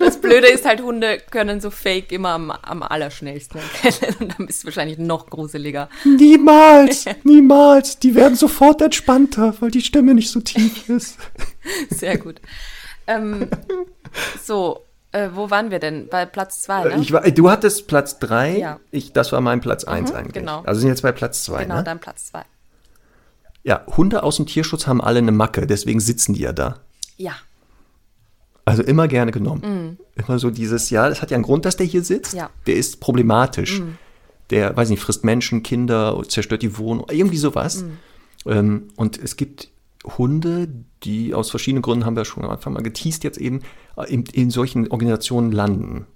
Das Blöde ist halt, Hunde können so Fake immer am, am allerschnellsten erkennen. Und dann ist es wahrscheinlich noch gruseliger. Niemals, <laughs> niemals. Die werden sofort entspannter, weil die Stimme nicht so tief ist. <laughs> Sehr gut. Ähm, so, äh, wo waren wir denn? Bei Platz zwei, ne? Ich war, du hattest Platz drei, Ja. ich, das war mein Platz eins eigentlich. genau. Also sind jetzt bei Platz zwei. genau, ne? dein Platz zwei. Ja, Hunde aus dem Tierschutz haben alle eine Macke, deswegen sitzen die ja da. Ja, Also immer gerne genommen. Immer so dieses, ja, das hat ja einen Grund, dass der hier sitzt. Ja. Der ist problematisch. Der, weiß nicht, frisst Menschen, Kinder, zerstört die Wohnung, irgendwie sowas. Ähm, und es gibt Hunde, die aus verschiedenen Gründen, haben wir schon am Anfang mal geteased jetzt eben, in, in solchen Organisationen landen.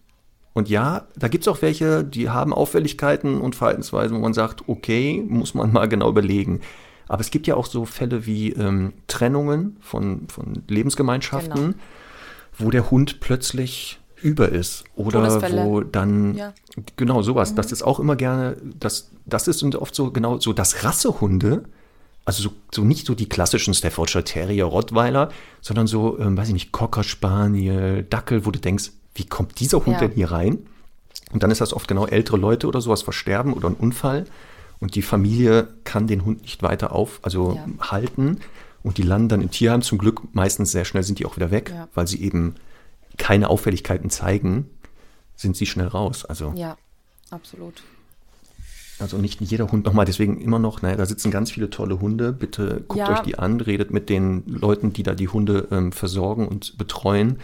Und ja, da gibt es auch welche, die haben Auffälligkeiten und Verhaltensweisen, wo man sagt, okay, muss man mal genau überlegen. Aber es gibt ja auch so Fälle wie ähm, Trennungen von, von Lebensgemeinschaften, Genau. wo der Hund plötzlich über ist. Oder wo dann, Ja. genau sowas. Das ist auch immer gerne, das, das ist und oft so genau so, dass Rassehunde, also so, so nicht so die klassischen Staffordshire Terrier, Rottweiler, sondern so, ähm, weiß ich nicht, Cocker Spaniel, Dackel, wo du denkst, wie kommt dieser Hund Ja. denn hier rein? Und dann ist das oft genau ältere Leute oder sowas versterben oder ein Unfall. Und die Familie kann den Hund nicht weiter auf, also Ja. halten. Und die landen dann im Tierheim. Zum Glück meistens sehr schnell sind die auch wieder weg, Ja. weil sie eben keine Auffälligkeiten zeigen, sind sie schnell raus. Also, ja, absolut. also nicht jeder Hund nochmal, deswegen immer noch, naja, da sitzen ganz viele tolle Hunde. Bitte guckt Ja. euch die an, redet mit den Leuten, die da die Hunde ähm, versorgen und betreuen.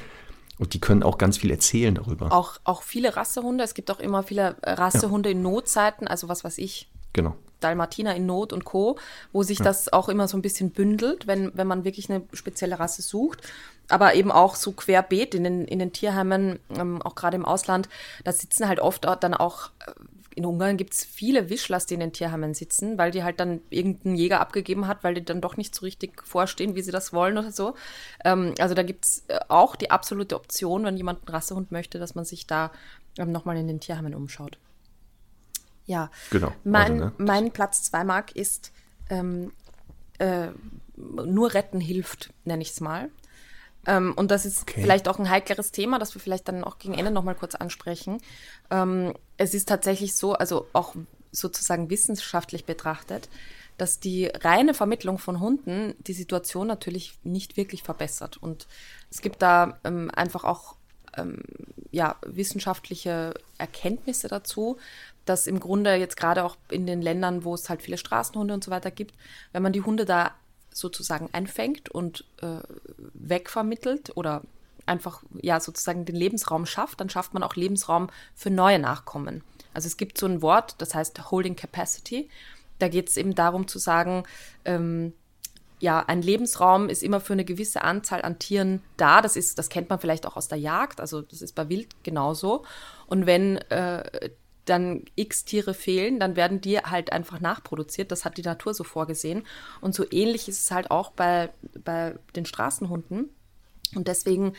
Und die können auch ganz viel erzählen darüber. Auch, auch viele Rassehunde. Es gibt auch immer viele äh, Rassehunde in Notzeiten. Also was weiß ich. Genau. Dalmatiner in Not und Co., wo sich ja. das auch immer so ein bisschen bündelt, wenn, wenn man wirklich eine spezielle Rasse sucht. Aber eben auch so querbeet in den, in den Tierheimen, ähm, auch gerade im Ausland, da sitzen halt oft dann auch äh, in Ungarn gibt es viele Wischlers, die in den Tierheimen sitzen, weil die halt dann irgendein Jäger abgegeben hat, weil die dann doch nicht so richtig vorstehen, wie sie das wollen oder so. Ähm, also da gibt es äh, auch die absolute Option, wenn jemand einen Rassehund möchte, dass man sich da ähm, nochmal in den Tierheimen umschaut. Ja, genau. Mein, also, ne? mein Platz 2 Mark ist ähm, äh, nur retten hilft, nenne ich es mal. Ähm, und das ist okay. vielleicht auch ein heikleres Thema, das wir vielleicht dann auch gegen Ende nochmal kurz ansprechen. Ähm, es ist tatsächlich so, also auch sozusagen wissenschaftlich betrachtet, dass die reine Vermittlung von Hunden die Situation natürlich nicht wirklich verbessert. Und es gibt da ähm, einfach auch ähm, ja, wissenschaftliche Erkenntnisse dazu, dass im Grunde jetzt gerade auch in den Ländern, wo es halt viele Straßenhunde und so weiter gibt, wenn man die Hunde da sozusagen einfängt und äh, wegvermittelt oder einfach ja sozusagen den Lebensraum schafft, dann schafft man auch Lebensraum für neue Nachkommen. Also es gibt so ein Wort, das heißt Holding Capacity. Da geht es eben darum zu sagen, ähm, ja, ein Lebensraum ist immer für eine gewisse Anzahl an Tieren da. Das ist, das kennt man vielleicht auch aus der Jagd. Also das ist bei Wild genauso. Und wenn äh, dann x Tiere fehlen, dann werden die halt einfach nachproduziert. Das hat die Natur so vorgesehen. Und so ähnlich ist es halt auch bei, bei den Straßenhunden. Und deswegen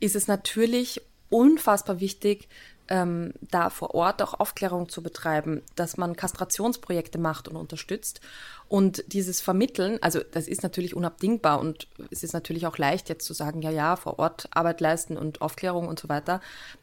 ist es natürlich unfassbar wichtig, ähm, da vor Ort auch Aufklärung zu betreiben, dass man Kastrationsprojekte macht und unterstützt. Und dieses Vermitteln, also das ist natürlich unabdingbar und es ist natürlich auch leicht jetzt zu sagen, ja, ja, vor Ort Arbeit leisten und Aufklärung und so weiter.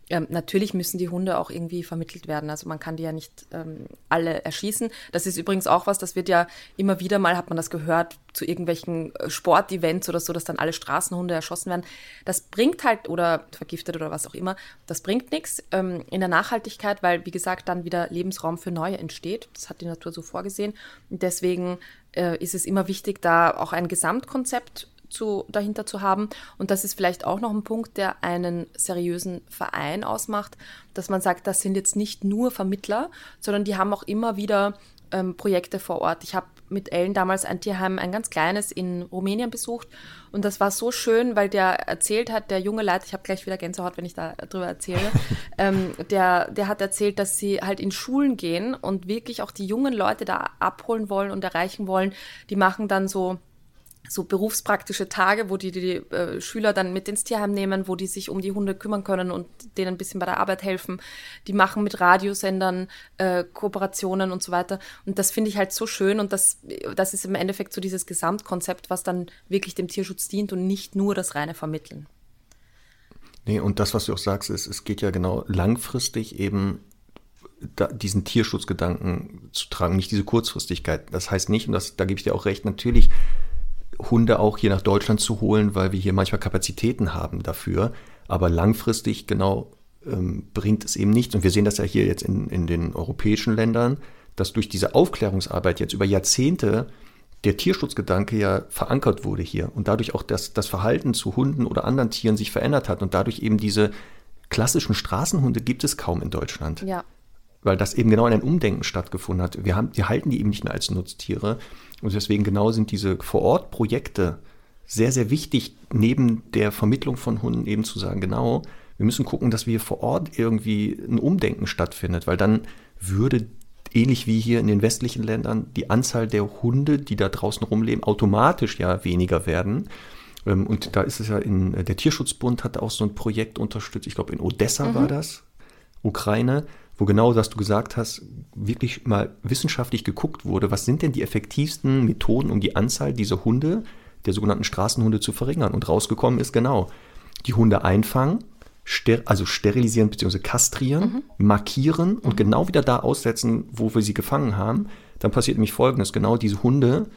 Ähm, natürlich müssen die Hunde auch irgendwie vermittelt werden. Also man kann die ja nicht ähm, alle erschießen. Das ist übrigens auch was, das wird ja immer wieder mal, hat man das gehört, zu irgendwelchen äh, Sportevents oder so, dass dann alle Straßenhunde erschossen werden. Das bringt halt, oder vergiftet oder was auch immer, das bringt nichts ähm, in der Nachhaltigkeit, weil, wie gesagt, dann wieder Lebensraum für neue entsteht. Das hat die Natur so vorgesehen. Und deswegen äh, ist es immer wichtig, da auch ein Gesamtkonzept zu, dahinter zu haben. Und das ist vielleicht auch noch ein Punkt, der einen seriösen Verein ausmacht, dass man sagt, das sind jetzt nicht nur Vermittler, sondern die haben auch immer wieder ähm, Projekte vor Ort. Ich habe mit Ellen damals ein Tierheim, ein ganz kleines in Rumänien besucht. Und das war so schön, weil der erzählt hat, der junge Leiter, ich habe gleich wieder Gänsehaut, wenn ich darüber erzähle, <laughs> ähm, der, der hat erzählt, dass sie halt in Schulen gehen und wirklich auch die jungen Leute da abholen wollen und erreichen wollen. Die machen dann so so berufspraktische Tage, wo die die äh, Schüler dann mit ins Tierheim nehmen, wo die sich um die Hunde kümmern können und denen ein bisschen bei der Arbeit helfen. Die machen mit Radiosendern äh, Kooperationen und so weiter. Und das finde ich halt so schön und das, das ist im Endeffekt so dieses Gesamtkonzept, was dann wirklich dem Tierschutz dient und nicht nur das reine Vermitteln. Nee, und das, was du auch sagst, ist, es geht ja genau langfristig eben da, diesen Tierschutzgedanken zu tragen, nicht diese Kurzfristigkeit. Das heißt nicht, und das, da gebe ich dir auch recht, natürlich Hunde auch hier nach Deutschland zu holen, weil wir hier manchmal Kapazitäten haben dafür. Aber langfristig genau ähm, bringt es eben nichts. Und wir sehen das ja hier jetzt in, in den europäischen Ländern, dass durch diese Aufklärungsarbeit jetzt über Jahrzehnte der Tierschutzgedanke ja verankert wurde hier und dadurch auch das, das Verhalten zu Hunden oder anderen Tieren sich verändert hat und dadurch eben diese klassischen Straßenhunde gibt es kaum in Deutschland. Ja. Weil das eben genau in ein Umdenken stattgefunden hat. Wir, haben, wir halten die eben nicht mehr als Nutztiere und deswegen genau sind diese Vor-Ort-Projekte sehr, sehr wichtig, neben der Vermittlung von Hunden eben zu sagen, genau, wir müssen gucken, dass wir vor Ort irgendwie ein Umdenken stattfindet, weil dann würde ähnlich wie hier in den westlichen Ländern die Anzahl der Hunde, die da draußen rumleben, automatisch ja weniger werden. Ähm, und da ist es ja in, der Tierschutzbund hat auch so ein Projekt unterstützt, ich glaube in Odessa mhm. war das, Ukraine, wo genau, was du gesagt hast, wirklich mal wissenschaftlich geguckt wurde, was sind denn die effektivsten Methoden, um die Anzahl dieser Hunde, der sogenannten Straßenhunde, zu verringern. Und rausgekommen ist genau, die Hunde einfangen, ster also sterilisieren bzw. kastrieren, mhm. markieren und mhm. genau wieder da aussetzen, wo wir sie gefangen haben. Dann passiert nämlich Folgendes, genau diese Hunde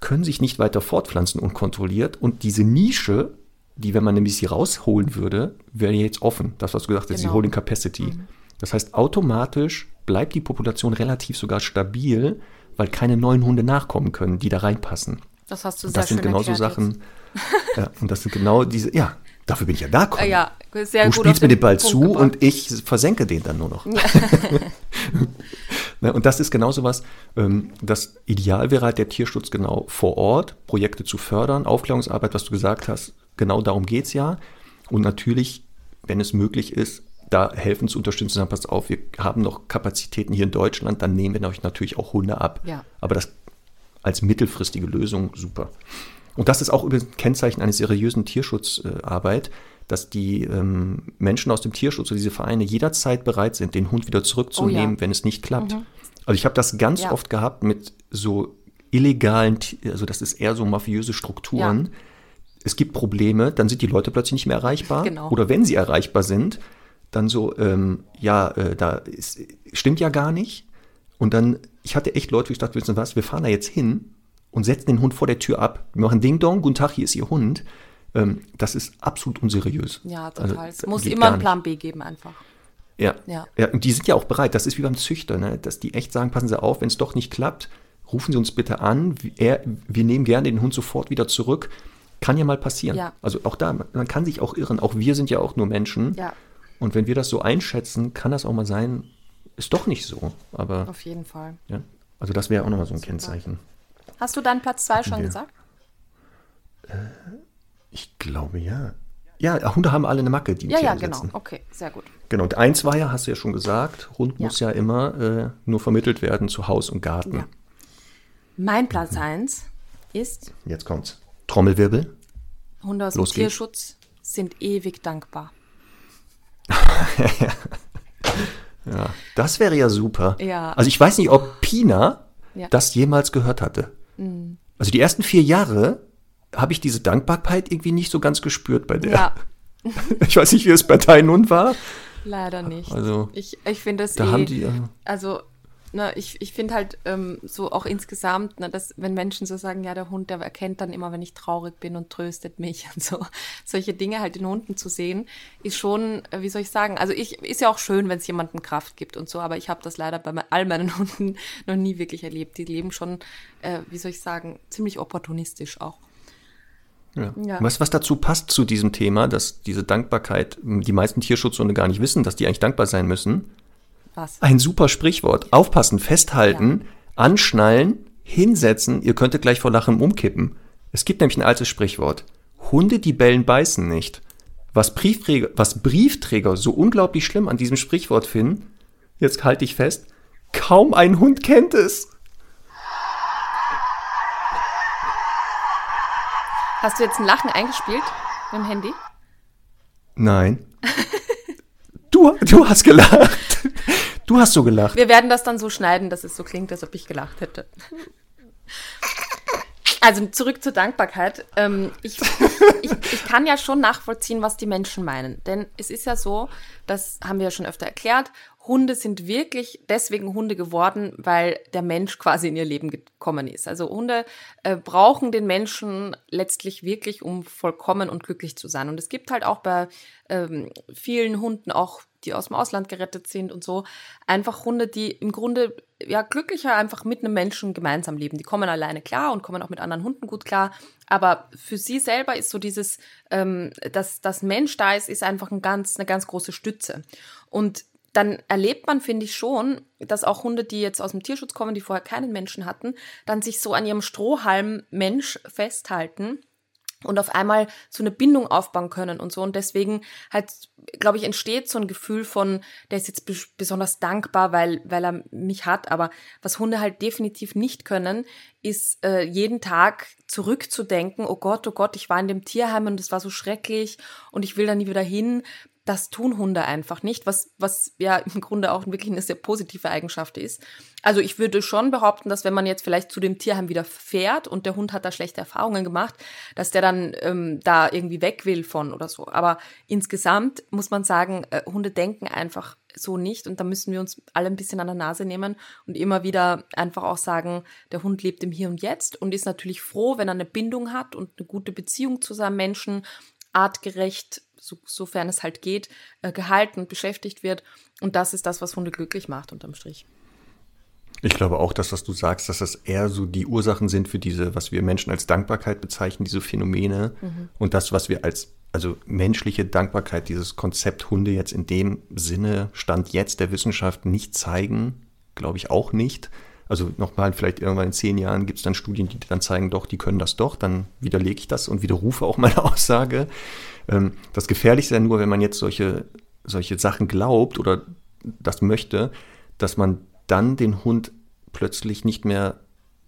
können sich nicht weiter fortpflanzen unkontrolliert und diese Nische, die, wenn man nämlich sie rausholen würde, wäre jetzt offen. Das, was du gesagt hast, genau. die Holding Capacity. Mhm. Das heißt, automatisch bleibt die Population relativ sogar stabil, weil keine neuen Hunde nachkommen können, die da reinpassen. Das hast du und sehr Das sind genau so Sachen. <laughs> ja, und das sind genau diese, ja, dafür bin ich ja da, Conny. Ja, sehr du spielst mir den Ball Punkt zu gebracht. und ich versenke den dann nur noch. Ja. <laughs> Und das ist genauso was, ähm, das Ideal wäre halt der Tierschutz genau vor Ort, Projekte zu fördern, Aufklärungsarbeit, was du gesagt hast, genau darum geht es ja. Und natürlich, wenn es möglich ist, da helfen zu unterstützen, sagen, passt auf, wir haben noch Kapazitäten hier in Deutschland, dann nehmen wir euch natürlich auch Hunde ab. Ja. Aber das als mittelfristige Lösung super. Und das ist auch übrigens ein Kennzeichen einer seriösen Tierschutzarbeit, dass die ähm, Menschen aus dem Tierschutz oder diese Vereine jederzeit bereit sind, den Hund wieder zurückzunehmen, Oh ja. wenn es nicht klappt. Also ich habe das ganz Ja. oft gehabt mit so illegalen, also das ist eher so mafiöse Strukturen. Ja. Es gibt Probleme, dann sind die Leute plötzlich nicht mehr erreichbar. Genau. Oder wenn sie erreichbar sind, dann so, ähm, ja, äh, da ist, stimmt ja gar nicht. Und dann, ich hatte echt Leute, wo ich dachte, wissen was, wir fahren da jetzt hin und setzen den Hund vor der Tür ab. Wir machen Ding Dong, guten Tag, hier ist Ihr Hund. Ähm, das ist absolut unseriös. Ja, Also, total. es das muss immer einen. Plan B geben einfach. Ja. Ja. ja. Und die sind ja auch bereit. Das ist wie beim Züchter, ne? dass die echt sagen, passen Sie auf, wenn es doch nicht klappt, rufen Sie uns bitte an. Er, wir nehmen gerne den Hund sofort wieder zurück. Kann ja mal passieren. Ja. Also auch da, man kann sich auch irren. Auch wir sind ja auch nur Menschen. Ja, Und wenn wir das so einschätzen, kann das auch mal sein, ist doch nicht so. Aber auf jeden Fall. ja, also das wäre auch nochmal so ein Kennzeichen. Hast du dann Platz zwei schon wir. gesagt? Ich glaube ja. Ja, Hunde haben alle eine Macke, die Ja, ja, genau. Okay, sehr gut. Genau, und eins war ja, hast du ja schon gesagt, Hund Ja. muss ja immer äh, nur vermittelt werden zu Haus und Garten. Ja. Mein Platz eins ist, Jetzt kommt's. Trommelwirbel. Hunde aus Los dem. Tierschutz sind ewig dankbar. <laughs> Ja, das wäre ja super. Ja. Also ich weiß nicht, ob Pina Ja. Mhm. das jemals gehört hatte. Also die ersten vier Jahre habe ich diese Dankbarkeit irgendwie nicht so ganz gespürt bei der. Ja, <laughs> Ich weiß nicht, wie es bei deinem Hund war. leider nicht. Also, ich ich finde das Da eh, haben die, äh, also ne, ich, ich finde halt ähm, so auch insgesamt, ne, dass wenn Menschen so sagen, ja, der Hund, der erkennt dann immer, wenn ich traurig bin und tröstet mich <laughs> und so. Solche Dinge halt in Hunden zu sehen, ist schon, äh, wie soll ich sagen, also ich, ist ja auch schön, wenn es jemandem Kraft gibt und so, aber ich habe das leider bei all meinen <laughs> Hunden noch nie wirklich erlebt. Die leben schon, äh, wie soll ich sagen, ziemlich opportunistisch auch. ja. Ja. Weißt du, was dazu passt zu diesem Thema, dass diese Dankbarkeit, die meisten Tierschutzhunde gar nicht wissen, dass die eigentlich dankbar sein müssen? Was? Ein super Sprichwort. Aufpassen, festhalten, anschnallen, hinsetzen, ihr könntet gleich vor Lachen umkippen. Es gibt nämlich ein altes Sprichwort. Hunde, die bellen, beißen nicht. Was Briefträger, was Briefträger so unglaublich schlimm an diesem Sprichwort finden, jetzt halte ich fest, kaum ein Hund kennt es. Hast du jetzt ein Lachen eingespielt mit dem Handy? Nein. <laughs> Du, du hast gelacht. <laughs> Du hast so gelacht. Wir werden das dann so schneiden, dass es so klingt, als ob ich gelacht hätte. Also zurück zur Dankbarkeit. Ähm, ich, ich, ich kann ja schon nachvollziehen, was die Menschen meinen. Denn es ist ja so, das haben wir ja schon öfter erklärt, Hunde sind wirklich deswegen Hunde geworden, weil der Mensch quasi in ihr Leben gekommen ist. Also Hunde äh, brauchen den Menschen letztlich wirklich, um vollkommen und glücklich zu sein. Und es gibt halt auch bei ähm, vielen Hunden auch die aus dem Ausland gerettet sind und so. Einfach Hunde, die im Grunde ja glücklicher einfach mit einem Menschen gemeinsam leben. Die kommen alleine klar und kommen auch mit anderen Hunden gut klar. Aber für sie selber ist so dieses, ähm, dass das Mensch da ist, ist einfach ein ganz, eine ganz große Stütze. Und dann erlebt man, finde ich schon, dass auch Hunde, die jetzt aus dem Tierschutz kommen, die vorher keinen Menschen hatten, dann sich so an ihrem Strohhalm Mensch festhalten und auf einmal so eine Bindung aufbauen können und so. Und deswegen halt, glaube ich, entsteht so ein Gefühl von, der ist jetzt bes- besonders dankbar, weil, weil er mich hat. Aber was Hunde halt definitiv nicht können, ist äh, jeden Tag zurückzudenken, oh Gott, oh Gott, ich war in dem Tierheim und es war so schrecklich und ich will da nie wieder hin. Das tun Hunde einfach nicht, was, was ja <laughs> im Grunde auch wirklich eine sehr positive Eigenschaft ist. Also ich würde schon behaupten, dass wenn man jetzt vielleicht zu dem Tierheim wieder fährt und der Hund hat da schlechte Erfahrungen gemacht, dass der dann ähm, da irgendwie weg will von oder so. Aber insgesamt muss man sagen, äh, Hunde denken einfach so nicht und da müssen wir uns alle ein bisschen an der Nase nehmen und immer wieder einfach auch sagen, der Hund lebt im Hier und Jetzt und ist natürlich froh, wenn er eine Bindung hat und eine gute Beziehung zu seinem Menschen, artgerecht, so, sofern es halt geht, äh, gehalten und beschäftigt wird. Und das ist das, was Hunde glücklich macht unterm Strich. Ich glaube auch, dass was du sagst, dass das eher so die Ursachen sind für diese, was wir Menschen als Dankbarkeit bezeichnen, diese Phänomene und das, was wir als also menschliche Dankbarkeit, dieses Konzept Hunde jetzt in dem Sinne Stand jetzt der Wissenschaft nicht zeigen glaube ich, auch nicht. Also nochmal, vielleicht irgendwann in zehn Jahren gibt es dann Studien, die dann zeigen, doch, die können das doch, dann widerlege ich das und widerrufe auch meine <laughs> Aussage. Ähm, das Gefährlichste ist ja nur, wenn man jetzt solche, solche Sachen glaubt oder das möchte, dass man dann den Hund plötzlich nicht mehr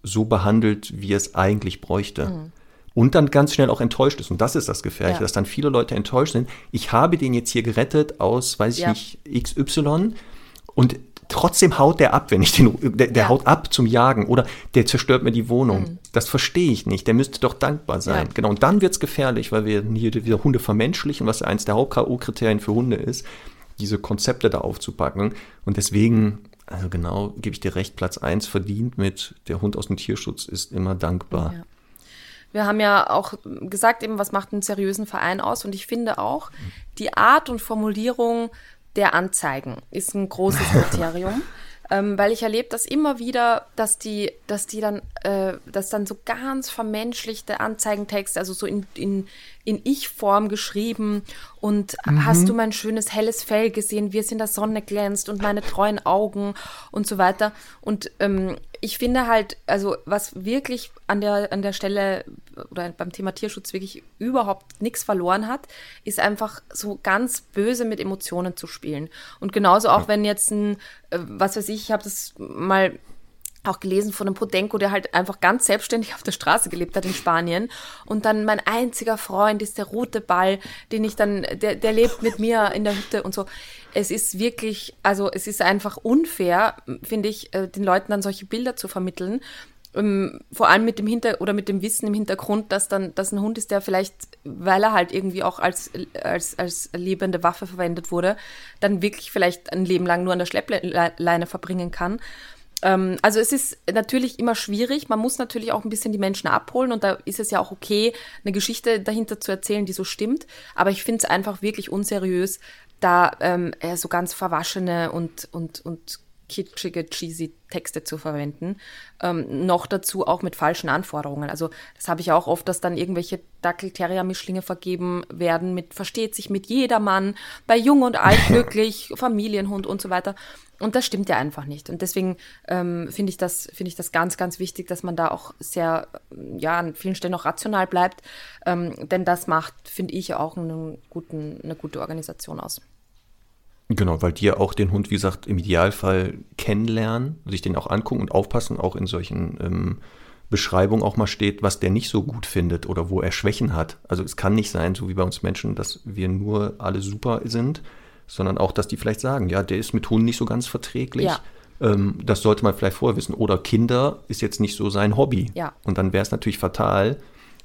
so behandelt, wie es eigentlich bräuchte. Mhm. Und dann ganz schnell auch enttäuscht ist. Und das ist das Gefährliche, ja. dass dann viele Leute enttäuscht sind. Ich habe den jetzt hier gerettet aus, weiß ich ja. nicht, XY. Und trotzdem haut der ab, wenn ich den, der, der ja. haut ab zum Jagen oder der zerstört mir die Wohnung. Mhm. Das verstehe ich nicht. Der müsste doch dankbar sein. Ja. Genau. Und dann wird es gefährlich, weil wir hier wieder Hunde vermenschlichen, was eines der Haupt-K.O.-Kriterien für Hunde ist, diese Konzepte da aufzupacken. Und deswegen, also genau, gebe ich dir recht, Platz 1 verdient mit der Hund aus dem Tierschutz ist immer dankbar. Ja. Wir haben ja auch gesagt, eben, was macht einen seriösen Verein aus? Und ich finde auch, die Art und Formulierung der Anzeigen ist ein großes <laughs> Kriterium. ähm, weil ich erlebe das immer wieder, dass die, dass die dann, äh, dass dann so ganz vermenschlichte Anzeigentexte, also so in, in, in Ich-Form geschrieben und mhm. hast du mein schönes helles Fell gesehen, wie es in der Sonne glänzt und meine treuen Augen und so weiter. Und ähm, ich finde halt, also was wirklich an der, an der Stelle oder beim Thema Tierschutz wirklich überhaupt nichts verloren hat, ist einfach so ganz böse mit Emotionen zu spielen. Und genauso auch, wenn jetzt ein, äh, was weiß ich, ich habe das mal auch gelesen von einem Podenko, der halt einfach ganz selbstständig auf der Straße gelebt hat in Spanien. Und dann mein einziger Freund ist der rote Ball, den ich dann, der, der lebt mit mir in der Hütte und so. Es ist wirklich, also es ist einfach unfair, finde ich, äh, den Leuten dann solche Bilder zu vermitteln. Ähm, vor allem mit dem Hinter oder mit dem Wissen im Hintergrund, dass dann dass ein Hund ist, der vielleicht, weil er halt irgendwie auch als, als, als lebende Waffe verwendet wurde, dann wirklich vielleicht ein Leben lang nur an der Schleppleine verbringen kann. Ähm, also es ist natürlich immer schwierig. Man muss natürlich auch ein bisschen die Menschen abholen und da ist es ja auch okay, eine Geschichte dahinter zu erzählen, die so stimmt. Aber ich finde es einfach wirklich unseriös, da ähm, so ganz verwaschene und, und, und kitschige, cheesy Texte zu verwenden. Ähm, noch dazu auch mit falschen Anforderungen. Also das habe ich auch oft, dass dann irgendwelche Dackel-Terrier-Mischlinge vergeben werden mit versteht sich mit jedermann, bei jung und alt <laughs> glücklich, Familienhund und so weiter. Und das stimmt ja einfach nicht. Und deswegen ähm, finde ich das finde ich das ganz ganz wichtig, dass man da auch sehr ja an vielen Stellen noch rational bleibt, ähm, denn das macht finde ich auch einen guten, eine gute Organisation aus. Genau, weil die ja auch den Hund, wie gesagt, im Idealfall kennenlernen, sich den auch angucken und aufpassen, auch in solchen ähm, Beschreibungen auch mal steht, was der nicht so gut findet oder wo er Schwächen hat. Also es kann nicht sein, so wie bei uns Menschen, dass wir nur alle super sind, sondern auch, dass die vielleicht sagen, ja, der ist mit Hunden nicht so ganz verträglich. Ja. Ähm, das sollte man vielleicht vorher wissen. Oder Kinder ist jetzt nicht so sein Hobby. Ja. Und dann wäre es natürlich fatal,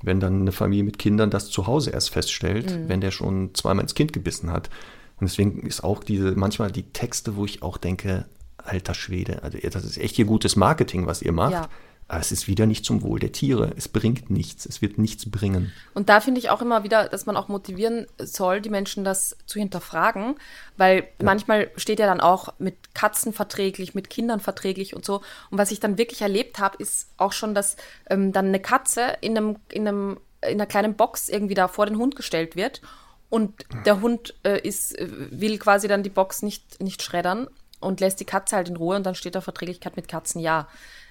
wenn dann eine Familie mit Kindern das zu Hause erst feststellt, mhm. wenn der schon zweimal ins Kind gebissen hat. Und deswegen ist auch diese, manchmal die Texte, wo ich auch denke, alter Schwede, also das ist echt hier gutes Marketing, was ihr macht. Ja. Aber es ist wieder nicht zum Wohl der Tiere. Es bringt nichts. Es wird nichts bringen. Und da finde ich auch immer wieder, dass man auch motivieren soll, die Menschen das zu hinterfragen, weil ja. manchmal steht ja dann auch mit Katzen verträglich, mit Kindern verträglich und so. Und was ich dann wirklich erlebt habe, ist auch schon, dass ähm, dann eine Katze in einem, in einem in einer kleinen Box irgendwie da vor den Hund gestellt wird und der Hund äh, ist, äh, will quasi dann die Box nicht, nicht schreddern und lässt die Katze halt in Ruhe und dann steht da Verträglichkeit mit Katzen ja.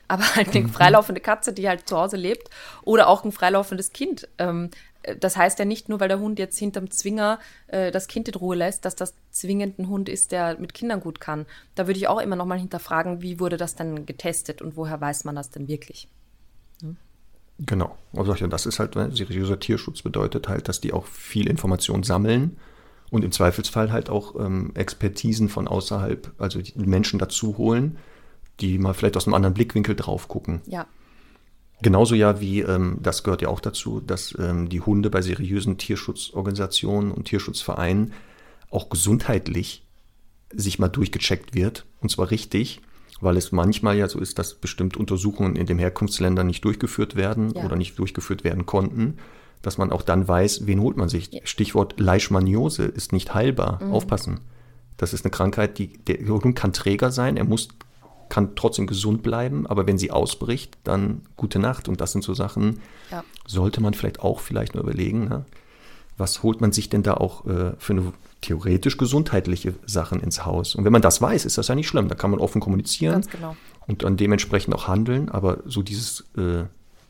Aber halt eine mhm. freilaufende Katze, die halt zu Hause lebt oder auch ein freilaufendes Kind. Ähm, äh, das heißt ja nicht nur, weil der Hund jetzt hinterm Zwinger äh, das Kind in Ruhe lässt, dass das zwingend ein Hund ist, der mit Kindern gut kann. Da würde ich auch immer noch mal hinterfragen, wie wurde das dann getestet und woher weiß man das denn wirklich? Hm? Genau. Also das ist halt, ne, seriöser Tierschutz bedeutet halt, dass die auch viel Information sammeln und im Zweifelsfall halt auch ähm, Expertisen von außerhalb, also die Menschen dazu holen, die mal vielleicht aus einem anderen Blickwinkel drauf gucken. Ja. Genauso ja wie, ähm, das gehört ja auch dazu, dass ähm, die Hunde bei seriösen Tierschutzorganisationen und Tierschutzvereinen auch gesundheitlich sich mal durchgecheckt wird, und zwar richtig weil es manchmal ja so ist, dass bestimmte Untersuchungen in den Herkunftsländern nicht durchgeführt werden ja. oder nicht durchgeführt werden konnten, dass man auch dann weiß, wen holt man sich. Ja. Stichwort Leishmaniose ist nicht heilbar. Mhm. Aufpassen. Das ist eine Krankheit, die der Hund kann Träger sein, er muss kann trotzdem gesund bleiben, aber wenn sie ausbricht, dann gute Nacht. Und das sind so Sachen, ja. sollte man vielleicht auch vielleicht nur überlegen. Ne? Was holt man sich denn da auch äh, für eine theoretisch gesundheitliche Sachen ins Haus? Und wenn man das weiß, ist das ja nicht schlimm. Da kann man offen kommunizieren genau. und dann dementsprechend auch handeln. Aber so dieses, äh,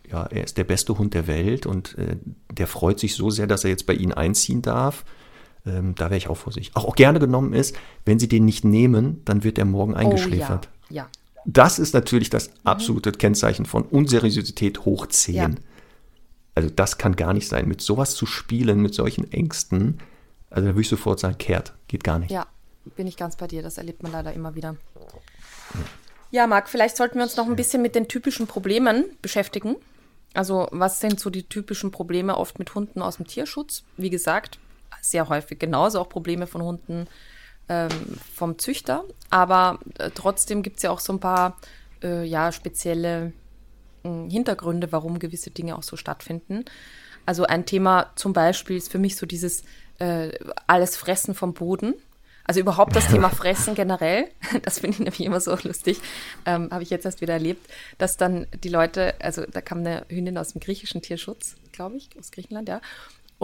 ja, er ist der beste Hund der Welt und äh, der freut sich so sehr, dass er jetzt bei Ihnen einziehen darf. Ähm, da wäre ich auch vorsichtig. Auch, auch gerne genommen ist, wenn Sie den nicht nehmen, dann wird er morgen eingeschläfert. Oh, ja. ja. Das ist natürlich das absolute Kennzeichen von Unseriosität hoch 10. Ja. Also das kann gar nicht sein. Mit sowas zu spielen, mit solchen Ängsten, also da würde ich sofort sagen, kehrt, geht gar nicht. Ja, bin ich ganz bei dir. Das erlebt man leider immer wieder. Ja, Marc, vielleicht sollten wir uns noch ein bisschen mit den typischen Problemen beschäftigen. Also was sind so die typischen Probleme oft mit Hunden aus dem Tierschutz? Wie gesagt, sehr häufig genauso auch Probleme von Hunden ähm, vom Züchter. Aber äh, trotzdem gibt es ja auch so ein paar äh, ja, spezielle Hintergründe, warum gewisse Dinge auch so stattfinden. Also ein Thema zum Beispiel ist für mich so dieses äh, alles Fressen vom Boden. Also überhaupt das Thema <laughs> Fressen generell, das finde ich nämlich immer so lustig, ähm, habe ich jetzt erst wieder erlebt, dass dann die Leute, also da kam eine Hündin aus dem griechischen Tierschutz, glaube ich, aus Griechenland, ja.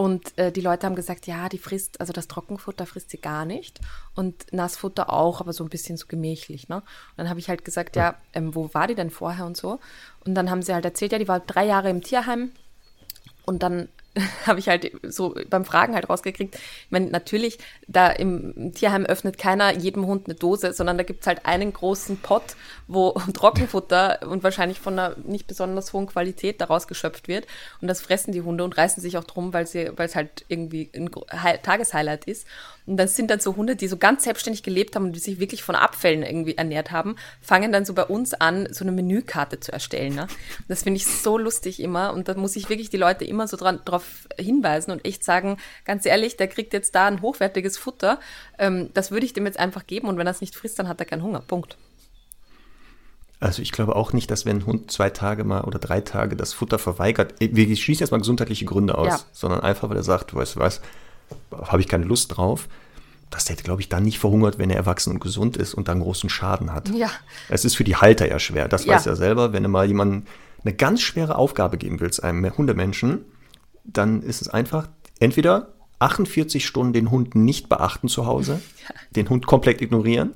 Und äh, die Leute haben gesagt, ja, die frisst, also das Trockenfutter frisst sie gar nicht und Nassfutter auch, aber so ein bisschen so gemächlich. Ne? Und dann habe ich halt gesagt, ja, ähm, wo war die denn vorher und so? Und dann haben sie halt erzählt, ja, die war drei Jahre im Tierheim und dann <laughs> habe ich halt so beim Fragen halt rausgekriegt. Ich meine, natürlich, da im Tierheim öffnet keiner jedem Hund eine Dose, sondern da gibt's halt einen großen Pott, wo <laughs> Trockenfutter und wahrscheinlich von einer nicht besonders hohen Qualität daraus geschöpft wird. Und das fressen die Hunde und reißen sich auch drum, weil weil es halt irgendwie ein Tageshighlight ist. Und das sind dann so Hunde, die so ganz selbstständig gelebt haben und die sich wirklich von Abfällen irgendwie ernährt haben, fangen dann so bei uns an, so eine Menükarte zu erstellen. Ne? Das finde ich so lustig immer. Und da muss ich wirklich die Leute immer so dran, drauf hinweisen und echt sagen, ganz ehrlich, der kriegt jetzt da ein hochwertiges Futter. Ähm, das würde ich dem jetzt einfach geben und wenn er es nicht frisst, dann hat er keinen Hunger. Punkt. Also ich glaube auch nicht, dass wenn ein Hund zwei Tage mal oder drei Tage das Futter verweigert, wir schließen jetzt mal gesundheitliche Gründe aus, ja. sondern einfach, weil er sagt, weißt du was, habe ich keine Lust drauf. Dass der, glaube ich, dann nicht verhungert, wenn er erwachsen und gesund ist und dann großen Schaden hat. Ja. Es ist für die Halter ja schwer. Das Ja. weiß er selber. Wenn du mal jemandem eine ganz schwere Aufgabe geben willst, einem Hundemenschen, dann ist es einfach, entweder 48 Stunden den Hund nicht beachten zu Hause, <laughs> den Hund komplett ignorieren,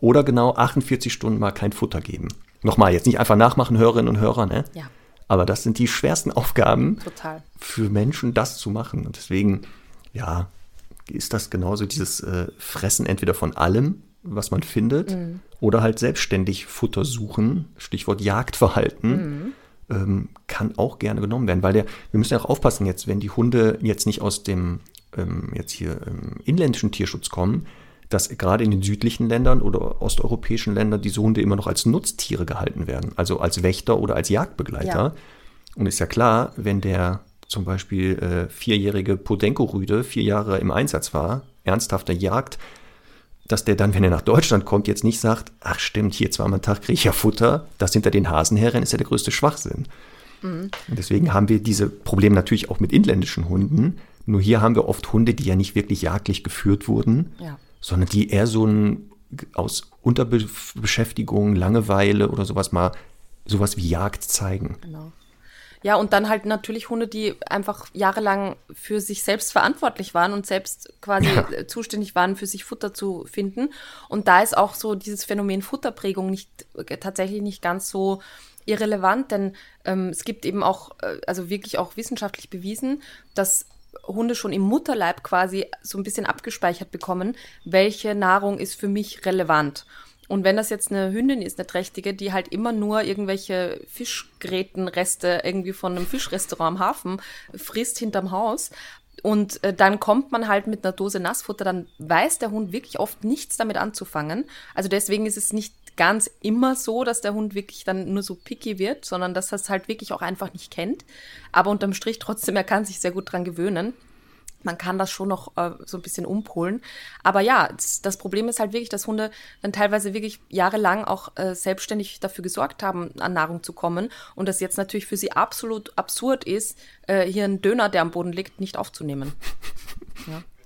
oder genau 48 Stunden mal kein Futter geben. Nochmal, jetzt nicht einfach nachmachen, Hörerinnen und Hörer, ne? Ja, Aber das sind die schwersten Aufgaben total. für Menschen, das zu machen. Und deswegen, ja, ist das genauso dieses äh, Fressen entweder von allem, was man findet, oder halt selbstständig Futter suchen, Stichwort Jagdverhalten, ähm, kann auch gerne genommen werden, weil der, wir müssen ja auch aufpassen jetzt, wenn die Hunde jetzt nicht aus dem ähm, jetzt hier ähm, inländischen Tierschutz kommen, dass gerade in den südlichen Ländern oder osteuropäischen Ländern diese Hunde immer noch als Nutztiere gehalten werden, also als Wächter oder als Jagdbegleiter. Ja. Und ist ja klar, wenn der zum Beispiel äh, vierjährige Podenko-Rüde vier Jahre im Einsatz war, ernsthafter Jagd, dass der dann, wenn er nach Deutschland kommt, jetzt nicht sagt, ach stimmt, hier zweimal am Tag kriege ich ja Futter, das hinter den Hasen herrennen, ist ja der größte Schwachsinn. Und deswegen haben wir diese Probleme natürlich auch mit inländischen Hunden. Nur hier haben wir oft Hunde, die ja nicht wirklich jagdlich geführt wurden, Ja. sondern die eher so ein, aus Unterbeschäftigung, Langeweile oder sowas mal sowas wie Jagd zeigen. Genau. Ja, und dann halt natürlich Hunde, die einfach jahrelang für sich selbst verantwortlich waren und selbst quasi Ja. äh, zuständig waren, für sich Futter zu finden. Und da ist auch so dieses Phänomen Futterprägung nicht äh, tatsächlich nicht ganz so irrelevant, denn ähm, es gibt eben auch, äh, also wirklich auch wissenschaftlich bewiesen, dass Hunde schon im Mutterleib quasi so ein bisschen abgespeichert bekommen, welche Nahrung ist für mich relevant. Und wenn das jetzt eine Hündin ist, eine trächtige, die halt immer nur irgendwelche Fischgrätenreste irgendwie von einem Fischrestaurant am Hafen frisst hinterm Haus und äh, dann kommt man halt mit einer Dose Nassfutter, dann weiß der Hund wirklich oft nichts damit anzufangen. Also deswegen ist es nicht ganz immer so, dass der Hund wirklich dann nur so picky wird, sondern dass er es halt wirklich auch einfach nicht kennt. Aber unterm Strich trotzdem, er kann sich sehr gut dran gewöhnen. Man kann das schon noch äh, so ein bisschen umpolen. Aber ja, das, das Problem ist halt wirklich, dass Hunde dann teilweise wirklich jahrelang auch äh, selbstständig dafür gesorgt haben, an Nahrung zu kommen. Und das jetzt natürlich für sie absolut absurd ist, äh, hier einen Döner, der am Boden liegt, nicht aufzunehmen. <laughs>